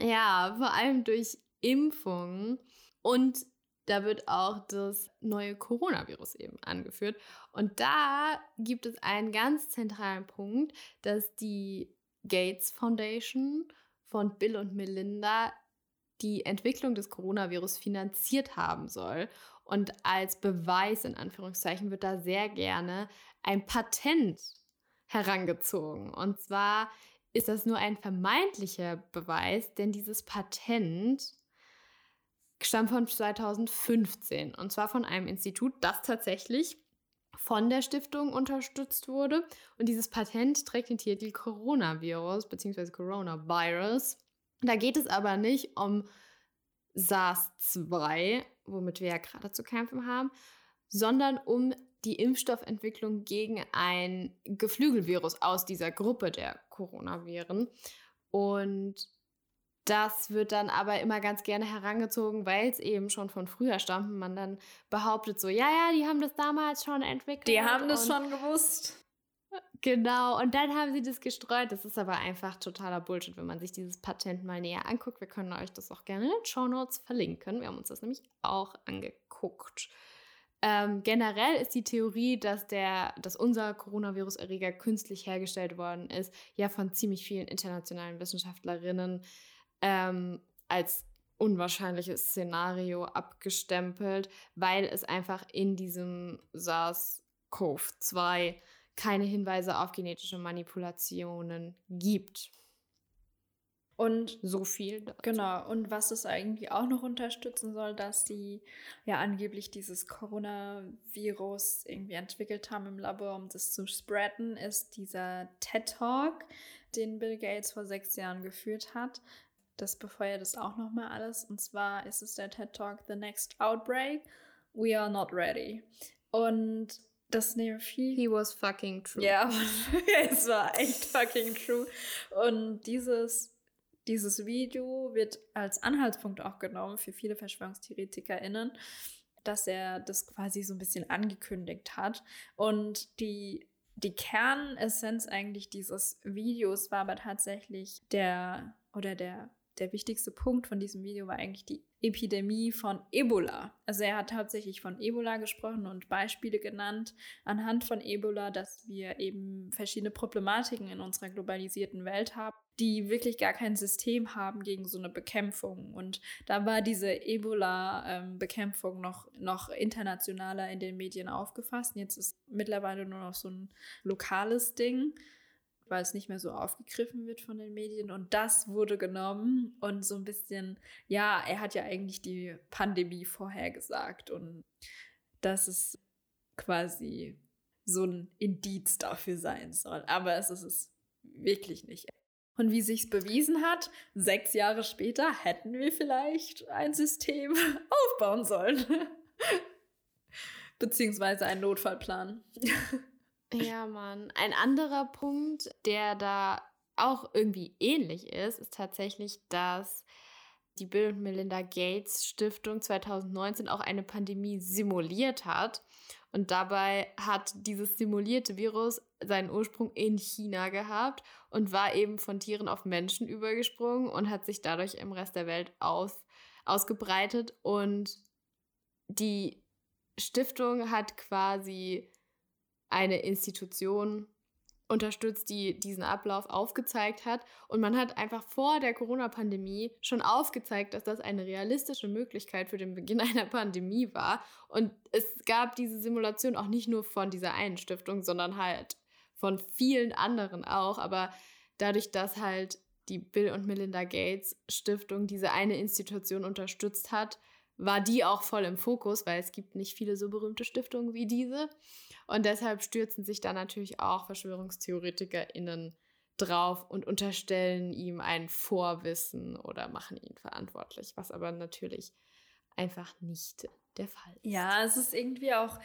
Ja, vor allem durch Impfungen. Und da wird auch das neue Coronavirus eben angeführt. Und da gibt es einen ganz zentralen Punkt, dass die Gates Foundation von Bill und Melinda die Entwicklung des Coronavirus finanziert haben soll. Und als Beweis in Anführungszeichen wird da sehr gerne ein Patent herangezogen. Und zwar ist das nur ein vermeintlicher Beweis, denn dieses Patent stammt von 2015 und zwar von einem Institut, das tatsächlich von der Stiftung unterstützt wurde. Und dieses Patent trägt den Titel Coronavirus bzw. Coronavirus. Da geht es aber nicht um SARS-2, womit wir ja gerade zu kämpfen haben, sondern um die Impfstoffentwicklung gegen ein Geflügelvirus aus dieser Gruppe der Coronaviren. Und das wird dann aber immer ganz gerne herangezogen, weil es eben schon von früher stammt man dann behauptet so, ja, ja, die haben das damals schon entwickelt. Die haben das schon gewusst. Genau, und dann haben sie das gestreut. Das ist aber einfach totaler Bullshit, wenn man sich dieses Patent mal näher anguckt. Wir können euch das auch gerne in den Show Notes verlinken. Wir haben uns das nämlich auch angeguckt. Ähm, generell ist die Theorie, dass, der, dass unser Coronavirus-Erreger künstlich hergestellt worden ist, ja von ziemlich vielen internationalen Wissenschaftlerinnen ähm, als unwahrscheinliches Szenario abgestempelt, weil es einfach in diesem SARS-CoV-2 keine Hinweise auf genetische Manipulationen gibt. Und So viel. dazu. Genau, und was es eigentlich auch noch unterstützen soll, dass sie ja angeblich dieses Coronavirus irgendwie entwickelt haben im Labor, um das zu spreaden, ist dieser TED Talk, den Bill Gates vor sechs Jahren geführt hat. Das befeuert es auch nochmal alles. Und zwar ist es der TED Talk The Next Outbreak. We are not ready. Und das viel He was fucking true. ja, es war echt fucking true. Und dieses, dieses Video wird als Anhaltspunkt auch genommen für viele VerschwörungstheoretikerInnen, dass er das quasi so ein bisschen angekündigt hat. Und die, die Kernessenz eigentlich dieses Videos war aber tatsächlich der, oder der, der wichtigste Punkt von diesem Video war eigentlich die Epidemie von Ebola. Also er hat hauptsächlich von Ebola gesprochen und Beispiele genannt anhand von Ebola, dass wir eben verschiedene Problematiken in unserer globalisierten Welt haben, die wirklich gar kein System haben gegen so eine Bekämpfung. Und da war diese Ebola-Bekämpfung noch, noch internationaler in den Medien aufgefasst. Jetzt ist mittlerweile nur noch so ein lokales Ding weil es nicht mehr so aufgegriffen wird von den Medien. Und das wurde genommen und so ein bisschen, ja, er hat ja eigentlich die Pandemie vorhergesagt und dass es quasi so ein Indiz dafür sein soll. Aber es ist es wirklich nicht. Und wie sich's bewiesen hat, sechs Jahre später hätten wir vielleicht ein System aufbauen sollen. Beziehungsweise einen Notfallplan. Ja, Mann. Ein anderer Punkt, der da auch irgendwie ähnlich ist, ist tatsächlich, dass die Bill und Melinda Gates Stiftung 2019 auch eine Pandemie simuliert hat. Und dabei hat dieses simulierte Virus seinen Ursprung in China gehabt und war eben von Tieren auf Menschen übergesprungen und hat sich dadurch im Rest der Welt aus, ausgebreitet. Und die Stiftung hat quasi eine Institution unterstützt, die diesen Ablauf aufgezeigt hat. Und man hat einfach vor der Corona-Pandemie schon aufgezeigt, dass das eine realistische Möglichkeit für den Beginn einer Pandemie war. Und es gab diese Simulation auch nicht nur von dieser einen Stiftung, sondern halt von vielen anderen auch. Aber dadurch, dass halt die Bill und Melinda Gates Stiftung diese eine Institution unterstützt hat, war die auch voll im Fokus, weil es gibt nicht viele so berühmte Stiftungen wie diese. Und deshalb stürzen sich da natürlich auch VerschwörungstheoretikerInnen drauf und unterstellen ihm ein Vorwissen oder machen ihn verantwortlich, was aber natürlich einfach nicht der Fall ist. Ja, es ist irgendwie auch,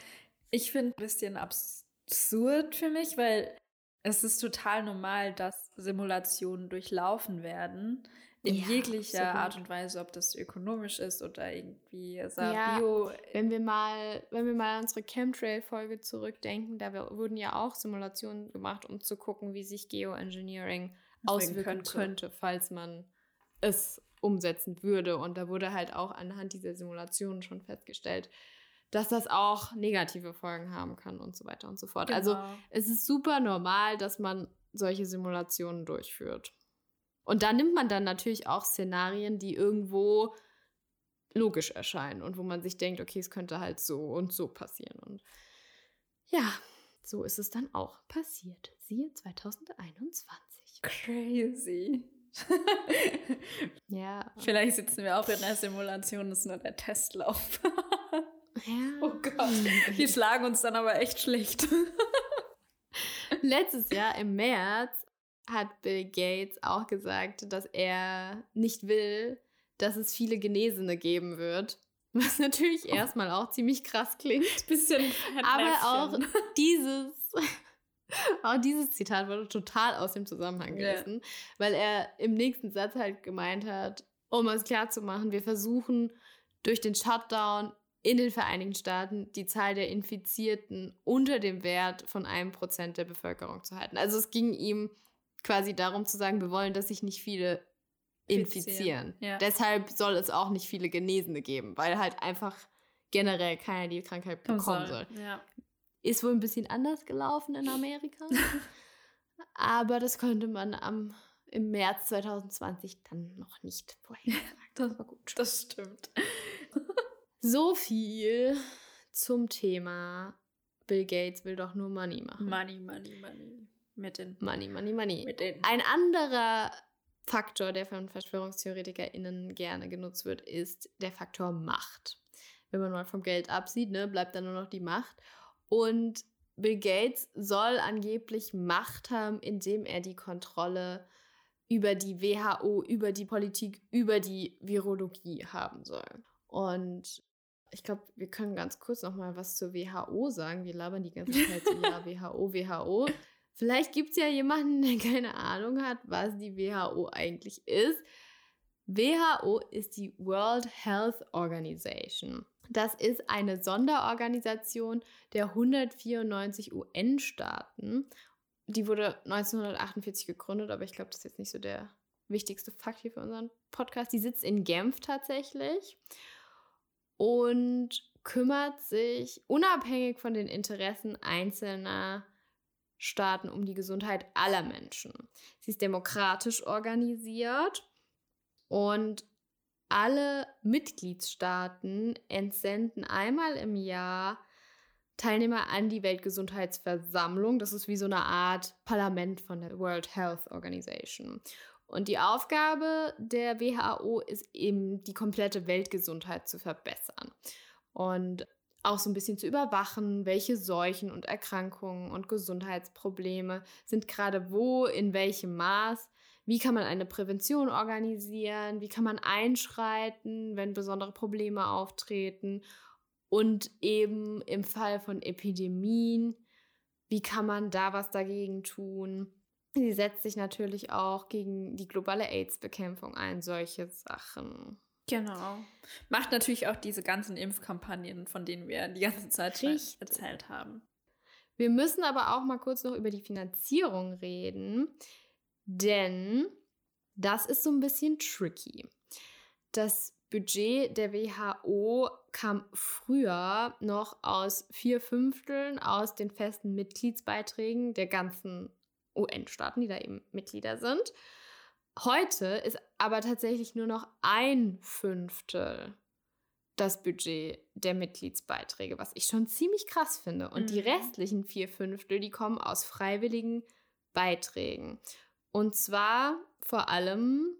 ich finde, ein bisschen absurd für mich, weil es ist total normal, dass Simulationen durchlaufen werden. In ja, jeglicher absolut. Art und Weise, ob das ökonomisch ist oder irgendwie ja, Bio. Wenn wir mal, wenn wir mal an unsere Chemtrail-Folge zurückdenken, da wurden ja auch Simulationen gemacht, um zu gucken, wie sich Geoengineering auswirken könnte. könnte, falls man es umsetzen würde. Und da wurde halt auch anhand dieser Simulationen schon festgestellt, dass das auch negative Folgen haben kann und so weiter und so fort. Also genau. Also es ist super normal, dass man solche Simulationen durchführt. Und da nimmt man dann natürlich auch Szenarien, die irgendwo logisch erscheinen und wo man sich denkt, okay, es könnte halt so und so passieren. Und ja, so ist es dann auch passiert. Siehe 2021. Crazy. ja. Vielleicht sitzen wir auch in der Simulation, das ist nur der Testlauf. ja. Oh Gott, die schlagen uns dann aber echt schlecht. Letztes Jahr im März hat Bill Gates auch gesagt, dass er nicht will, dass es viele Genesene geben wird. Was natürlich oh. erstmal auch ziemlich krass klingt. Bisschen Aber auch dieses, auch dieses Zitat wurde total aus dem Zusammenhang gerissen, yeah. weil er im nächsten Satz halt gemeint hat, um es klar zu machen, wir versuchen durch den Shutdown in den Vereinigten Staaten die Zahl der Infizierten unter dem Wert von einem Prozent der Bevölkerung zu halten. Also es ging ihm quasi darum zu sagen, wir wollen, dass sich nicht viele infizieren. Ja. Deshalb soll es auch nicht viele Genesene geben, weil halt einfach generell keiner die Krankheit bekommen soll. soll. Ja. Ist wohl ein bisschen anders gelaufen in Amerika. aber das könnte man am, im März 2020 dann noch nicht vorhersagen. Das war gut. Das stimmt. so viel zum Thema Bill Gates will doch nur Money machen. Money, money, money. Mit den Money, Money, Money. Mit den Ein anderer Faktor, der von VerschwörungstheoretikerInnen gerne genutzt wird, ist der Faktor Macht. Wenn man mal vom Geld absieht, ne, bleibt dann nur noch die Macht. Und Bill Gates soll angeblich Macht haben, indem er die Kontrolle über die WHO, über die Politik, über die Virologie haben soll. Und ich glaube, wir können ganz kurz noch mal was zur WHO sagen. Wir labern die ganze Zeit so, ja, WHO, WHO. Vielleicht gibt es ja jemanden, der keine Ahnung hat, was die WHO eigentlich ist. WHO ist die World Health Organization. Das ist eine Sonderorganisation der 194 UN-Staaten. Die wurde 1948 gegründet, aber ich glaube, das ist jetzt nicht so der wichtigste Fakt hier für unseren Podcast. Die sitzt in Genf tatsächlich und kümmert sich unabhängig von den Interessen einzelner Staaten um die Gesundheit aller Menschen. Sie ist demokratisch organisiert und alle Mitgliedstaaten entsenden einmal im Jahr Teilnehmer an die Weltgesundheitsversammlung. Das ist wie so eine Art Parlament von der World Health Organization. Und die Aufgabe der WHO ist eben, die komplette Weltgesundheit zu verbessern. Und auch so ein bisschen zu überwachen, welche Seuchen und Erkrankungen und Gesundheitsprobleme sind gerade wo, in welchem Maß, wie kann man eine Prävention organisieren, wie kann man einschreiten, wenn besondere Probleme auftreten und eben im Fall von Epidemien, wie kann man da was dagegen tun. Sie setzt sich natürlich auch gegen die globale AIDS-Bekämpfung ein, solche Sachen. Genau. Macht natürlich auch diese ganzen Impfkampagnen, von denen wir die ganze Zeit Richtig. erzählt haben. Wir müssen aber auch mal kurz noch über die Finanzierung reden, denn das ist so ein bisschen tricky. Das Budget der WHO kam früher noch aus vier Fünfteln aus den festen Mitgliedsbeiträgen der ganzen UN-Staaten, die da eben Mitglieder sind. Heute ist aber tatsächlich nur noch ein Fünftel das Budget der Mitgliedsbeiträge, was ich schon ziemlich krass finde. Und mhm. die restlichen vier Fünftel, die kommen aus freiwilligen Beiträgen. Und zwar vor allem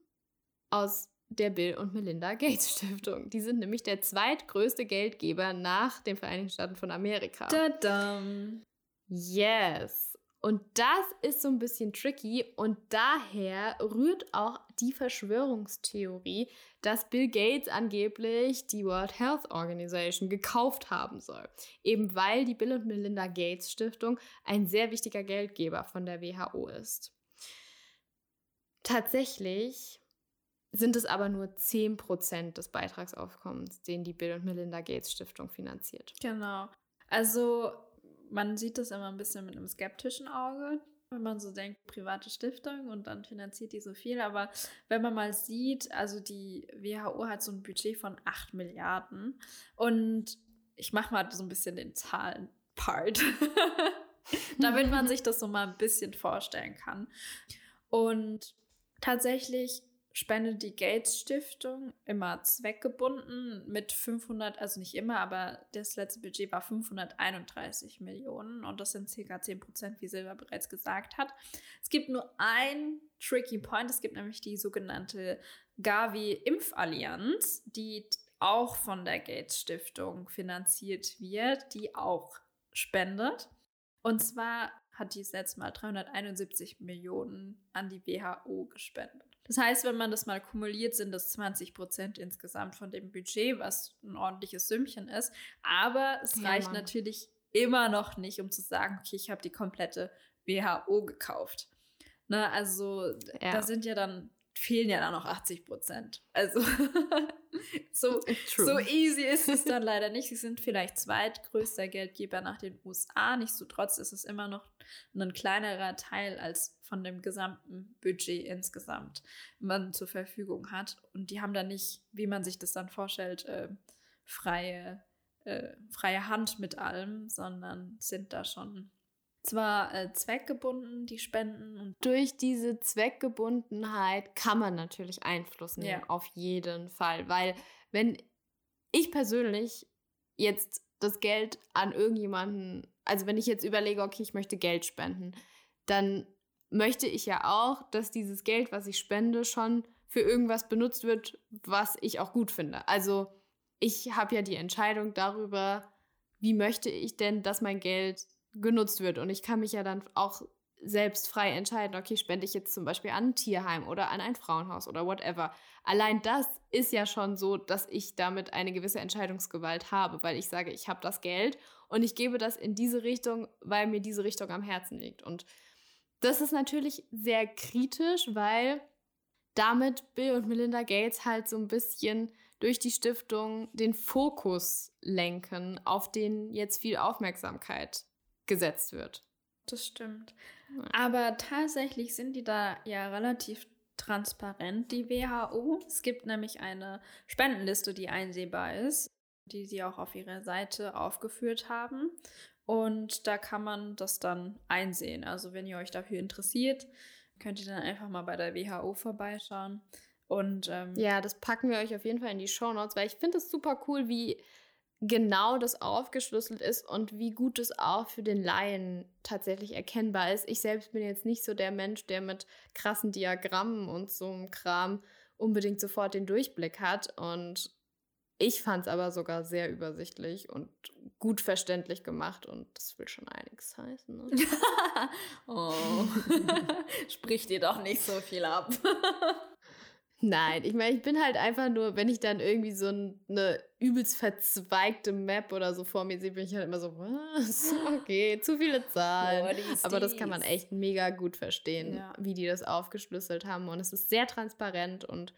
aus der Bill und Melinda Gates Stiftung. Die sind nämlich der zweitgrößte Geldgeber nach den Vereinigten Staaten von Amerika. Tadam. Yes. Und das ist so ein bisschen tricky und daher rührt auch die Verschwörungstheorie, dass Bill Gates angeblich die World Health Organization gekauft haben soll. Eben weil die Bill und Melinda Gates Stiftung ein sehr wichtiger Geldgeber von der WHO ist. Tatsächlich sind es aber nur 10% des Beitragsaufkommens, den die Bill und Melinda Gates Stiftung finanziert. Genau. Also man sieht das immer ein bisschen mit einem skeptischen Auge, wenn man so denkt, private Stiftung und dann finanziert die so viel. Aber wenn man mal sieht, also die WHO hat so ein Budget von 8 Milliarden und ich mache mal so ein bisschen den Zahlen-Part, damit man sich das so mal ein bisschen vorstellen kann. Und tatsächlich spendet die Gates Stiftung immer zweckgebunden mit 500, also nicht immer, aber das letzte Budget war 531 Millionen und das sind ca. 10 Prozent, wie Silva bereits gesagt hat. Es gibt nur ein tricky Point, es gibt nämlich die sogenannte Gavi-Impfallianz, die auch von der Gates Stiftung finanziert wird, die auch spendet. Und zwar hat die das letzte Mal 371 Millionen an die WHO gespendet. Das heißt, wenn man das mal kumuliert, sind das 20 Prozent insgesamt von dem Budget, was ein ordentliches Sümmchen ist. Aber es ja, reicht Mann. natürlich immer noch nicht, um zu sagen, okay, ich habe die komplette WHO gekauft. Ne, also ja. da sind ja dann fehlen ja dann noch 80 Prozent. Also so, so easy ist es dann leider nicht. Sie sind vielleicht zweitgrößter Geldgeber nach den USA. Nichtsdestotrotz ist es immer noch ein kleinerer Teil als von dem gesamten Budget insgesamt man zur Verfügung hat. Und die haben da nicht, wie man sich das dann vorstellt, äh, freie, äh, freie Hand mit allem, sondern sind da schon zwar äh, zweckgebunden, die Spenden. Und durch diese Zweckgebundenheit kann man natürlich Einfluss nehmen, ja. auf jeden Fall. Weil wenn ich persönlich jetzt das Geld an irgendjemanden, also wenn ich jetzt überlege, okay, ich möchte Geld spenden, dann möchte ich ja auch, dass dieses Geld, was ich spende, schon für irgendwas benutzt wird, was ich auch gut finde. Also ich habe ja die Entscheidung darüber, wie möchte ich denn, dass mein Geld genutzt wird. Und ich kann mich ja dann auch selbst frei entscheiden, okay, spende ich jetzt zum Beispiel an ein Tierheim oder an ein Frauenhaus oder whatever. Allein das ist ja schon so, dass ich damit eine gewisse Entscheidungsgewalt habe, weil ich sage, ich habe das Geld und ich gebe das in diese Richtung, weil mir diese Richtung am Herzen liegt. Und das ist natürlich sehr kritisch, weil damit Bill und Melinda Gates halt so ein bisschen durch die Stiftung den Fokus lenken, auf den jetzt viel Aufmerksamkeit gesetzt wird. Das stimmt. Ja. Aber tatsächlich sind die da ja relativ transparent, die WHO. Es gibt nämlich eine Spendenliste, die einsehbar ist, die sie auch auf ihrer Seite aufgeführt haben. Und da kann man das dann einsehen. Also wenn ihr euch dafür interessiert, könnt ihr dann einfach mal bei der WHO vorbeischauen. Und ähm, ja, das packen wir euch auf jeden Fall in die Show Notes, weil ich finde es super cool, wie genau das aufgeschlüsselt ist und wie gut es auch für den Laien tatsächlich erkennbar ist. Ich selbst bin jetzt nicht so der Mensch, der mit krassen Diagrammen und so einem Kram unbedingt sofort den Durchblick hat. Und ich fand es aber sogar sehr übersichtlich und gut verständlich gemacht und das will schon einiges heißen. Ne? oh. Spricht dir doch nicht so viel ab. Nein, ich meine, ich bin halt einfach nur, wenn ich dann irgendwie so eine übelst verzweigte Map oder so vor mir sehe, bin ich halt immer so, was? Okay, zu viele Zahlen. Oh, Aber das kann man echt mega gut verstehen, ja. wie die das aufgeschlüsselt haben. Und es ist sehr transparent und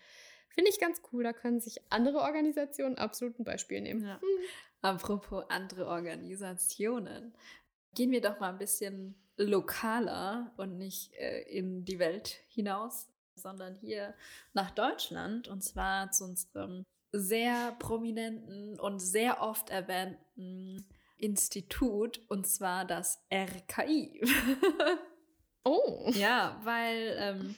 finde ich ganz cool. Da können sich andere Organisationen absolut ein Beispiel nehmen. Ja. Hm. Apropos andere Organisationen. Gehen wir doch mal ein bisschen lokaler und nicht äh, in die Welt hinaus sondern hier nach Deutschland und zwar zu unserem sehr prominenten und sehr oft erwähnten Institut und zwar das RKI. oh. Ja, weil ähm,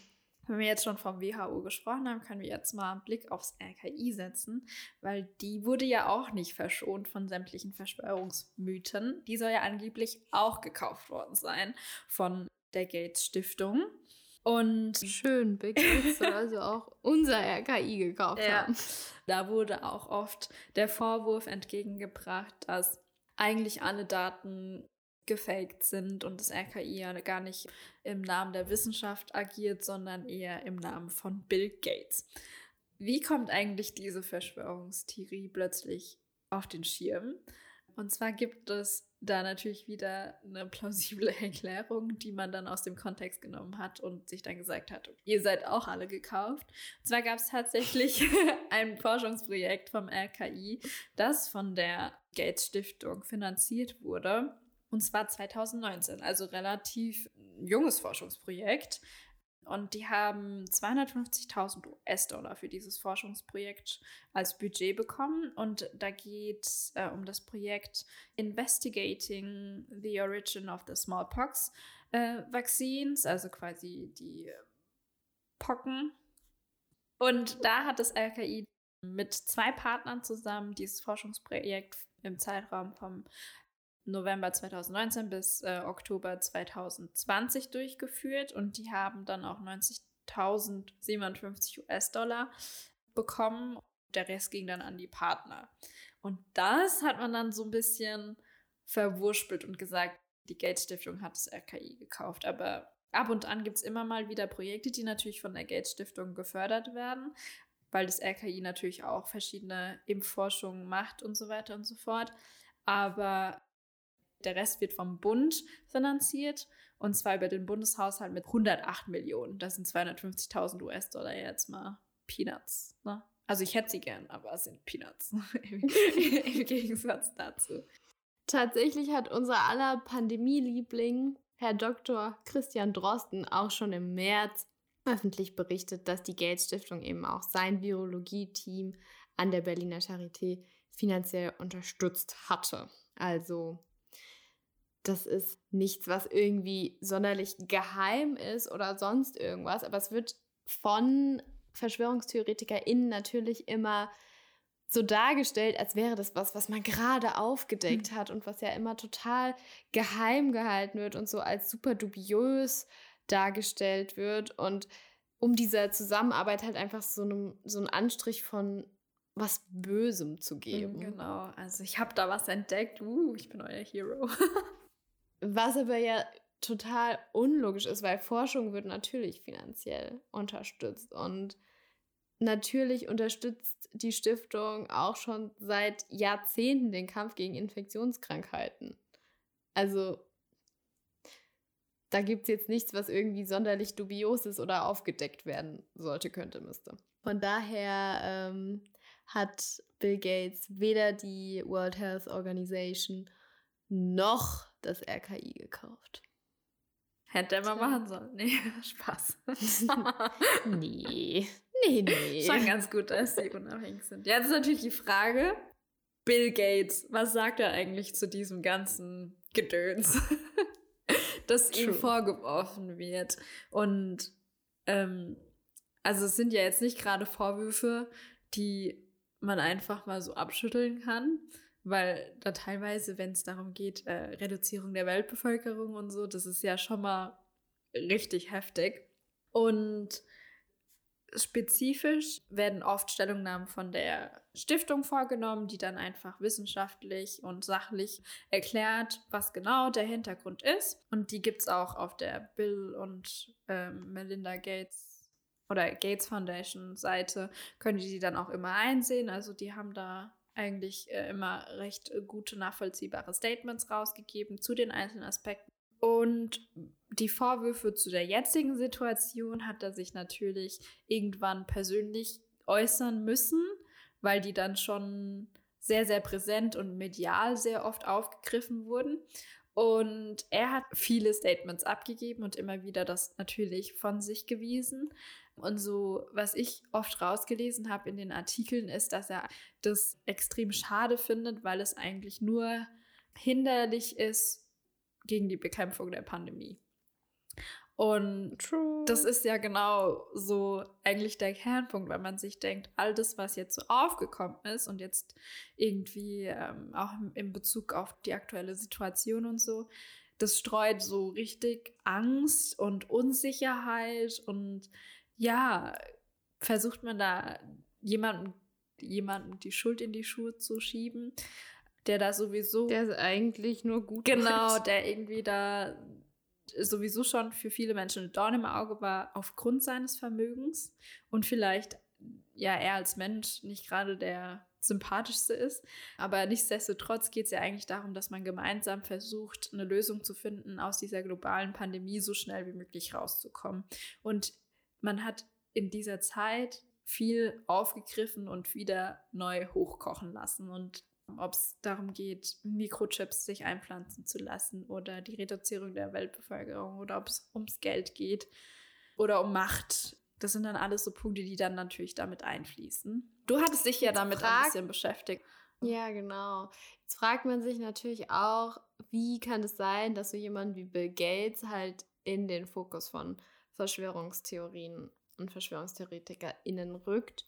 wenn wir jetzt schon vom WHO gesprochen haben, können wir jetzt mal einen Blick aufs RKI setzen, weil die wurde ja auch nicht verschont von sämtlichen Verschwörungsmythen. Die soll ja angeblich auch gekauft worden sein von der Gates Stiftung. Und schön, Bill Gates soll also auch unser RKI gekauft Ja. haben. Da wurde auch oft der Vorwurf entgegengebracht, dass eigentlich alle Daten gefaked sind und das RKI ja gar nicht im Namen der Wissenschaft agiert, sondern eher im Namen von Bill Gates. Wie kommt eigentlich diese Verschwörungstheorie plötzlich auf den Schirm? Und zwar gibt es da natürlich wieder eine plausible Erklärung, die man dann aus dem Kontext genommen hat und sich dann gesagt hat, ihr seid auch alle gekauft. Und zwar gab es tatsächlich ein Forschungsprojekt vom RKI, das von der Gates Stiftung finanziert wurde. Und zwar 2019, also relativ junges Forschungsprojekt. Und die haben 250.000 US-Dollar für dieses Forschungsprojekt als Budget bekommen. Und da geht es äh, um das Projekt Investigating the Origin of the Smallpox äh, Vaccines, also quasi die Pocken. Und da hat das RKI mit zwei Partnern zusammen dieses Forschungsprojekt im Zeitraum vom November 2019 bis äh, Oktober 2020 durchgeführt und die haben dann auch 90.057 US-Dollar bekommen. Der Rest ging dann an die Partner. Und das hat man dann so ein bisschen verwurspelt und gesagt, die Gates Stiftung hat das RKI gekauft. Aber ab und an gibt es immer mal wieder Projekte, die natürlich von der Gates Stiftung gefördert werden, weil das RKI natürlich auch verschiedene Impfforschungen macht und so weiter und so fort. Aber der Rest wird vom Bund finanziert und zwar über den Bundeshaushalt mit 108 Millionen. Das sind 250.000 US-Dollar jetzt mal Peanuts. Ne? Also ich hätte sie gern, aber es sind Peanuts im, im Gegensatz dazu. Tatsächlich hat unser aller Pandemieliebling, Herr Dr. Christian Drosten, auch schon im März öffentlich berichtet, dass die Gates Stiftung eben auch sein Virologie-Team an der Berliner Charité finanziell unterstützt hatte. Also das ist nichts, was irgendwie sonderlich geheim ist oder sonst irgendwas, aber es wird von VerschwörungstheoretikerInnen natürlich immer so dargestellt, als wäre das was, was man gerade aufgedeckt hat und was ja immer total geheim gehalten wird und so als super dubiös dargestellt wird und um dieser Zusammenarbeit halt einfach so, einem, so einen Anstrich von was Bösem zu geben. Genau, also ich habe da was entdeckt. Uh, ich bin euer Hero. Was aber ja total unlogisch ist, weil Forschung wird natürlich finanziell unterstützt und natürlich unterstützt die Stiftung auch schon seit Jahrzehnten den Kampf gegen Infektionskrankheiten. Also da gibt es jetzt nichts, was irgendwie sonderlich dubios ist oder aufgedeckt werden sollte, könnte, müsste. Von daher ähm, hat Bill Gates weder die World Health Organization noch das RKI gekauft. Hätte er mal machen sollen. Nee, Spaß. nee, nee, nee. Schon ganz gut, dass sie unabhängig sind. Jetzt ist natürlich die Frage, Bill Gates, was sagt er eigentlich zu diesem ganzen Gedöns, das ihm True. vorgeworfen wird? Und ähm, also es sind ja jetzt nicht gerade Vorwürfe, die man einfach mal so abschütteln kann, weil da teilweise, wenn es darum geht, äh, Reduzierung der Weltbevölkerung und so, das ist ja schon mal richtig heftig. Und spezifisch werden oft Stellungnahmen von der Stiftung vorgenommen, die dann einfach wissenschaftlich und sachlich erklärt, was genau der Hintergrund ist. Und die gibt es auch auf der Bill und ähm, Melinda Gates oder Gates Foundation Seite, können die die dann auch immer einsehen. Also die haben da eigentlich äh, immer recht äh, gute, nachvollziehbare Statements rausgegeben zu den einzelnen Aspekten. Und die Vorwürfe zu der jetzigen Situation hat er sich natürlich irgendwann persönlich äußern müssen, weil die dann schon sehr, sehr präsent und medial sehr oft aufgegriffen wurden. Und er hat viele Statements abgegeben und immer wieder das natürlich von sich gewiesen. Und so, was ich oft rausgelesen habe in den Artikeln, ist, dass er das extrem schade findet, weil es eigentlich nur hinderlich ist gegen die Bekämpfung der Pandemie. Und True. das ist ja genau so eigentlich der Kernpunkt, weil man sich denkt, all das, was jetzt so aufgekommen ist und jetzt irgendwie ähm, auch in Bezug auf die aktuelle Situation und so, das streut so richtig Angst und Unsicherheit und ja, versucht man da jemandem, jemandem die Schuld in die Schuhe zu schieben, der da sowieso. Der ist eigentlich nur gut. Genau, macht. der irgendwie da sowieso schon für viele Menschen ein Dorn im Auge war aufgrund seines Vermögens und vielleicht ja er als Mensch nicht gerade der sympathischste ist. Aber nichtsdestotrotz geht es ja eigentlich darum, dass man gemeinsam versucht, eine Lösung zu finden, aus dieser globalen Pandemie so schnell wie möglich rauszukommen. Und man hat in dieser Zeit viel aufgegriffen und wieder neu hochkochen lassen. Und ob es darum geht, Mikrochips sich einpflanzen zu lassen oder die Reduzierung der Weltbevölkerung oder ob es ums Geld geht oder um Macht. Das sind dann alles so Punkte, die dann natürlich damit einfließen. Du hattest dich ja damit ein bisschen beschäftigt. Ja, genau. Jetzt fragt man sich natürlich auch, wie kann es sein, dass so jemand wie Bill Gates halt in den Fokus von Verschwörungstheorien und VerschwörungstheoretikerInnen rückt.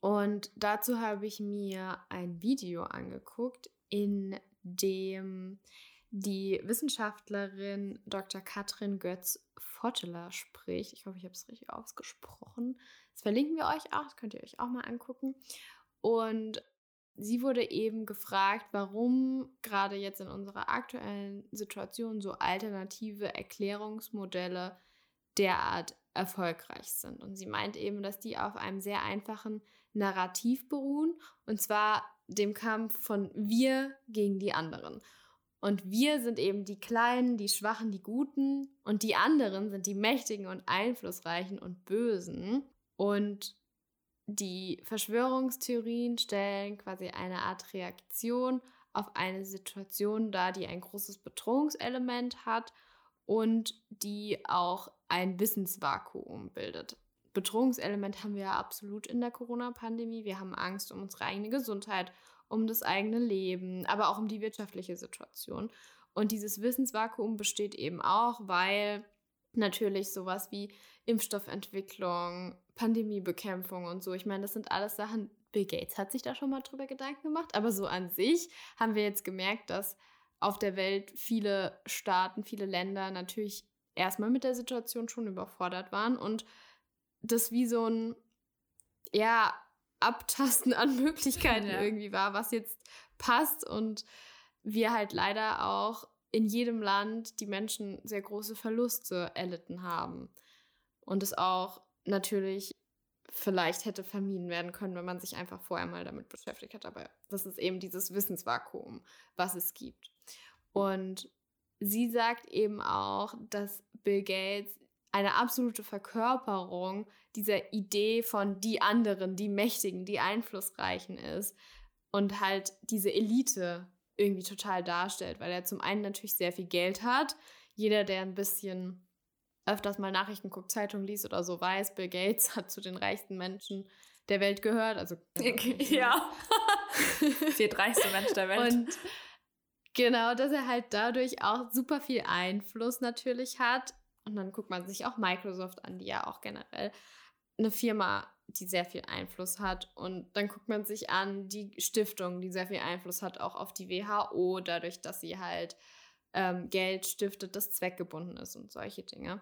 Und dazu habe ich mir ein Video angeguckt, in dem die Wissenschaftlerin Dr. Katrin Götz-Fotteler spricht. Ich hoffe, ich habe es richtig ausgesprochen. Das verlinken wir euch auch, das könnt ihr euch auch mal angucken. Und sie wurde eben gefragt, warum gerade jetzt in unserer aktuellen Situation so alternative Erklärungsmodelle derart erfolgreich sind. Und sie meint eben, dass die auf einem sehr einfachen Narrativ beruhen, und zwar dem Kampf von wir gegen die anderen. Und wir sind eben die Kleinen, die Schwachen, die Guten, und die anderen sind die Mächtigen und Einflussreichen und Bösen. Und die Verschwörungstheorien stellen quasi eine Art Reaktion auf eine Situation dar, die ein großes Bedrohungselement hat und die auch ein Wissensvakuum bildet. Bedrohungselement haben wir ja absolut in der Corona-Pandemie. Wir haben Angst um unsere eigene Gesundheit, um das eigene Leben, aber auch um die wirtschaftliche Situation. Und dieses Wissensvakuum besteht eben auch, weil natürlich sowas wie Impfstoffentwicklung, Pandemiebekämpfung und so, ich meine, das sind alles Sachen, Bill Gates hat sich da schon mal drüber Gedanken gemacht, aber so an sich haben wir jetzt gemerkt, dass auf der Welt viele Staaten, viele Länder natürlich erstmal mit der Situation schon überfordert waren und das wie so ein, ja, Abtasten an Möglichkeiten ja. irgendwie war, was jetzt passt und wir halt leider auch in jedem Land die Menschen sehr große Verluste erlitten haben. Und es auch natürlich vielleicht hätte vermieden werden können, wenn man sich einfach vorher mal damit beschäftigt hat. Aber das ist eben dieses Wissensvakuum, was es gibt. Und sie sagt eben auch, dass Bill Gates eine absolute Verkörperung dieser Idee von die anderen, die Mächtigen, die Einflussreichen ist und halt diese Elite irgendwie total darstellt, weil er zum einen natürlich sehr viel Geld hat. Jeder, der ein bisschen öfters mal Nachrichten guckt, Zeitung liest oder so, weiß, Bill Gates hat zu den reichsten Menschen der Welt gehört. Also ja, viertreichste Mensch der Welt. Und genau, dass er halt dadurch auch super viel Einfluss natürlich hat und dann guckt man sich auch Microsoft an, die ja auch generell eine Firma, die sehr viel Einfluss hat. Und dann guckt man sich an die Stiftung, die sehr viel Einfluss hat, auch auf die WHO, dadurch, dass sie halt ähm, Geld stiftet, das zweckgebunden ist und solche Dinge.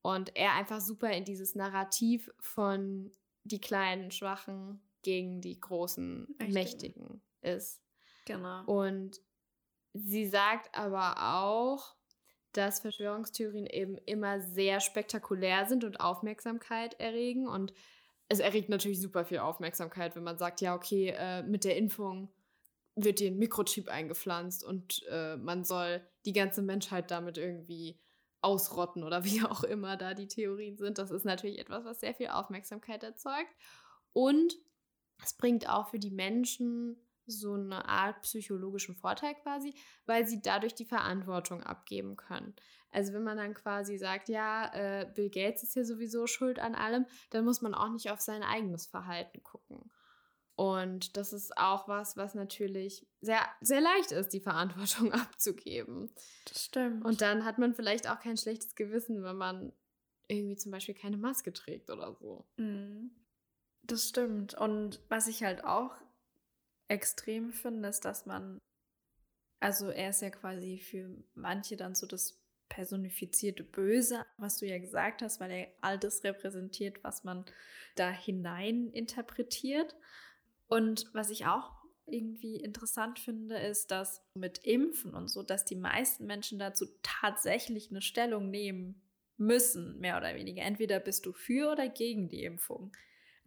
Und er einfach super in dieses Narrativ von die kleinen Schwachen gegen die großen Mächtigen, Mächtigen ist. Genau. Und sie sagt aber auch, dass Verschwörungstheorien eben immer sehr spektakulär sind und Aufmerksamkeit erregen. Und es erregt natürlich super viel Aufmerksamkeit, wenn man sagt, ja, okay, äh, mit der Impfung wird dir ein Mikrochip eingepflanzt und äh, man soll die ganze Menschheit damit irgendwie ausrotten oder wie auch immer da die Theorien sind. Das ist natürlich etwas, was sehr viel Aufmerksamkeit erzeugt. Und es bringt auch für die Menschen so eine Art psychologischen Vorteil quasi, weil sie dadurch die Verantwortung abgeben können. Also wenn man dann quasi sagt, ja, äh, Bill Gates ist hier sowieso schuld an allem, dann muss man auch nicht auf sein eigenes Verhalten gucken. Und das ist auch was, was natürlich sehr, sehr leicht ist, die Verantwortung abzugeben. Das stimmt. Und dann hat man vielleicht auch kein schlechtes Gewissen, wenn man irgendwie zum Beispiel keine Maske trägt oder so. Mhm. Das stimmt. Und was ich halt auch extrem finde, ist, dass man, Also er ist ja quasi für manche dann so das personifizierte Böse, was du ja gesagt hast, weil er all das repräsentiert, was man da hinein interpretiert. Und was ich auch irgendwie interessant finde, ist, dass mit Impfen und so, dass die meisten Menschen dazu tatsächlich eine Stellung nehmen müssen, mehr oder weniger. Entweder bist du für oder gegen die Impfung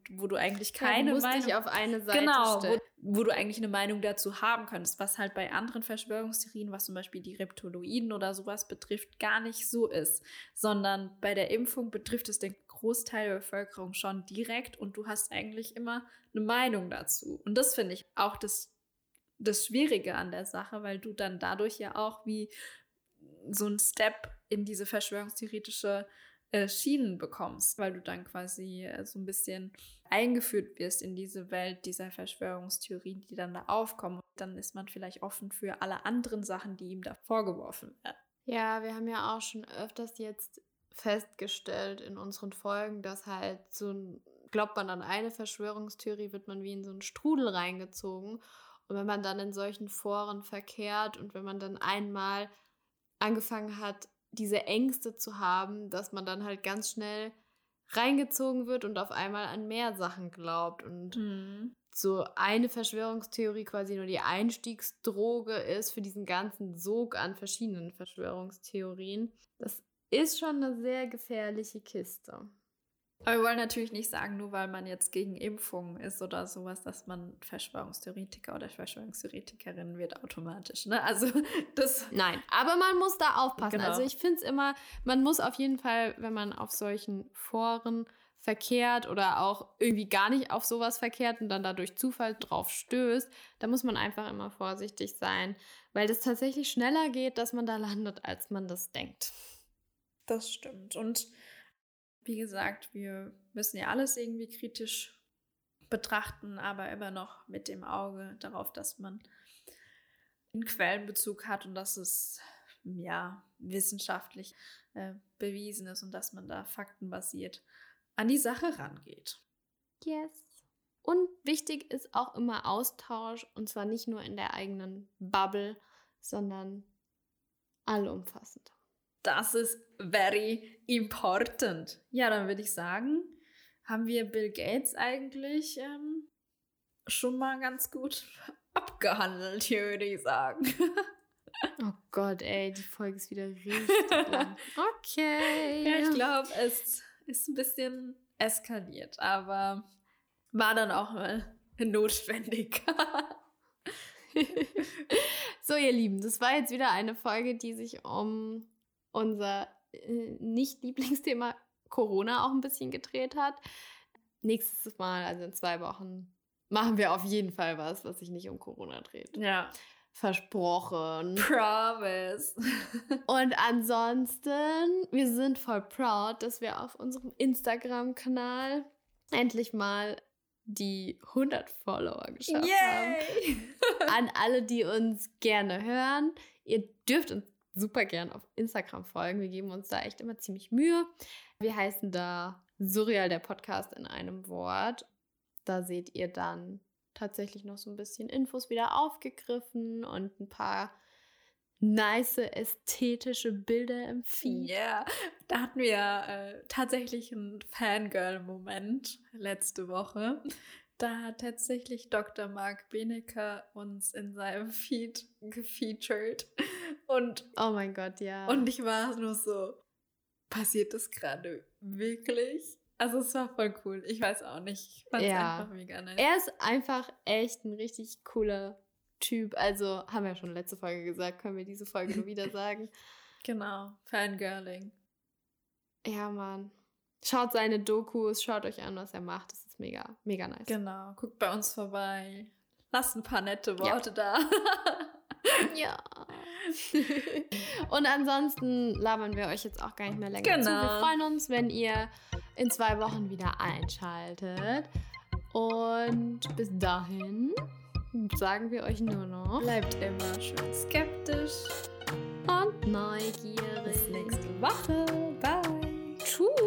wo du eigentlich keine ja, du Meinung dich auf eine Seite genau, wo, wo, du eigentlich eine Meinung dazu haben könntest, was halt bei anderen Verschwörungstheorien, was zum Beispiel die Reptoloiden oder sowas betrifft, gar nicht so ist, sondern bei der Impfung betrifft es den Großteil der Bevölkerung schon direkt und du hast eigentlich immer eine Meinung dazu. Und das finde ich auch das, das Schwierige an der Sache, weil du dann dadurch ja auch wie so ein Step in diese verschwörungstheoretische äh, Schienen bekommst, weil du dann quasi äh, so ein bisschen eingeführt wirst in diese Welt dieser Verschwörungstheorien, die dann da aufkommen. Dann ist man vielleicht offen für alle anderen Sachen, die ihm da vorgeworfen werden. Ja, wir haben ja auch schon öfters jetzt festgestellt in unseren Folgen, dass halt so ein, glaubt man an eine Verschwörungstheorie, wird man wie in so einen Strudel reingezogen. Und wenn man dann in solchen Foren verkehrt und wenn man dann einmal angefangen hat, diese Ängste zu haben, dass man dann halt ganz schnell reingezogen wird und auf einmal an mehr Sachen glaubt und mhm. so eine Verschwörungstheorie quasi nur die Einstiegsdroge ist für diesen ganzen Sog an verschiedenen Verschwörungstheorien. Das ist schon eine sehr gefährliche Kiste. Aber wir wollen natürlich nicht sagen, nur weil man jetzt gegen Impfungen ist oder sowas, dass man Verschwörungstheoretiker oder Verschwörungstheoretikerin wird automatisch. Ne? Also das. Nein, aber man muss da aufpassen. Genau. Also ich finde es immer, man muss auf jeden Fall, wenn man auf solchen Foren verkehrt oder auch irgendwie gar nicht auf sowas verkehrt und dann dadurch Zufall drauf stößt, da muss man einfach immer vorsichtig sein, weil das tatsächlich schneller geht, dass man da landet, als man das denkt. Das stimmt. Und wie gesagt, wir müssen ja alles irgendwie kritisch betrachten, aber immer noch mit dem Auge darauf, dass man einen Quellenbezug hat und dass es ja wissenschaftlich äh, bewiesen ist und dass man da faktenbasiert an die Sache rangeht. Yes. Und wichtig ist auch immer Austausch und zwar nicht nur in der eigenen Bubble, sondern allumfassend. Das ist very important. Ja, dann würde ich sagen, haben wir Bill Gates eigentlich ähm, schon mal ganz gut abgehandelt, hier würde ich sagen. Oh Gott, ey, die Folge ist wieder richtig lang. Okay. Ja, ich glaube, es ist ein bisschen eskaliert, aber war dann auch mal notwendig. so, ihr Lieben, das war jetzt wieder eine Folge, die sich um unser äh, Nicht-Lieblingsthema Corona auch ein bisschen gedreht hat. Nächstes Mal, also in zwei Wochen, machen wir auf jeden Fall was, was sich nicht um Corona dreht. Ja. Versprochen. Promise. Und ansonsten, wir sind voll proud, dass wir auf unserem Instagram-Kanal endlich mal die 100 Follower geschafft Yay! haben. An alle, die uns gerne hören. Ihr dürft uns super gern auf Instagram folgen. Wir geben uns da echt immer ziemlich Mühe. Wir heißen da Surreal der Podcast in einem Wort. Da seht ihr dann tatsächlich noch so ein bisschen Infos wieder aufgegriffen und ein paar nice ästhetische Bilder im Feed. Ja, yeah. da hatten wir äh, tatsächlich einen Fangirl-Moment letzte Woche. Da hat tatsächlich Dr. Mark Benecker uns in seinem Feed gefeatured. Und oh mein Gott, ja. Und ich war nur so, passiert das gerade wirklich? Also es war voll cool. Ich weiß auch nicht. Ich fand es ja. einfach mega nice. Er ist einfach echt ein richtig cooler Typ. Also haben wir ja schon letzte Folge gesagt, können wir diese Folge nur wieder sagen. Genau, Fangirling. Ja, Mann. Schaut seine Dokus, schaut euch an, was er macht. Das ist mega, mega nice. Genau, guckt bei uns vorbei. Lasst ein paar nette Worte ja. da. ja. Und ansonsten labern wir euch jetzt auch gar nicht mehr länger genau. zu. Wir genau. freuen uns, wenn ihr in zwei Wochen wieder einschaltet. Und bis dahin sagen wir euch nur noch: Bleibt immer schön skeptisch und neugierig. Bis nächste Woche. Bye.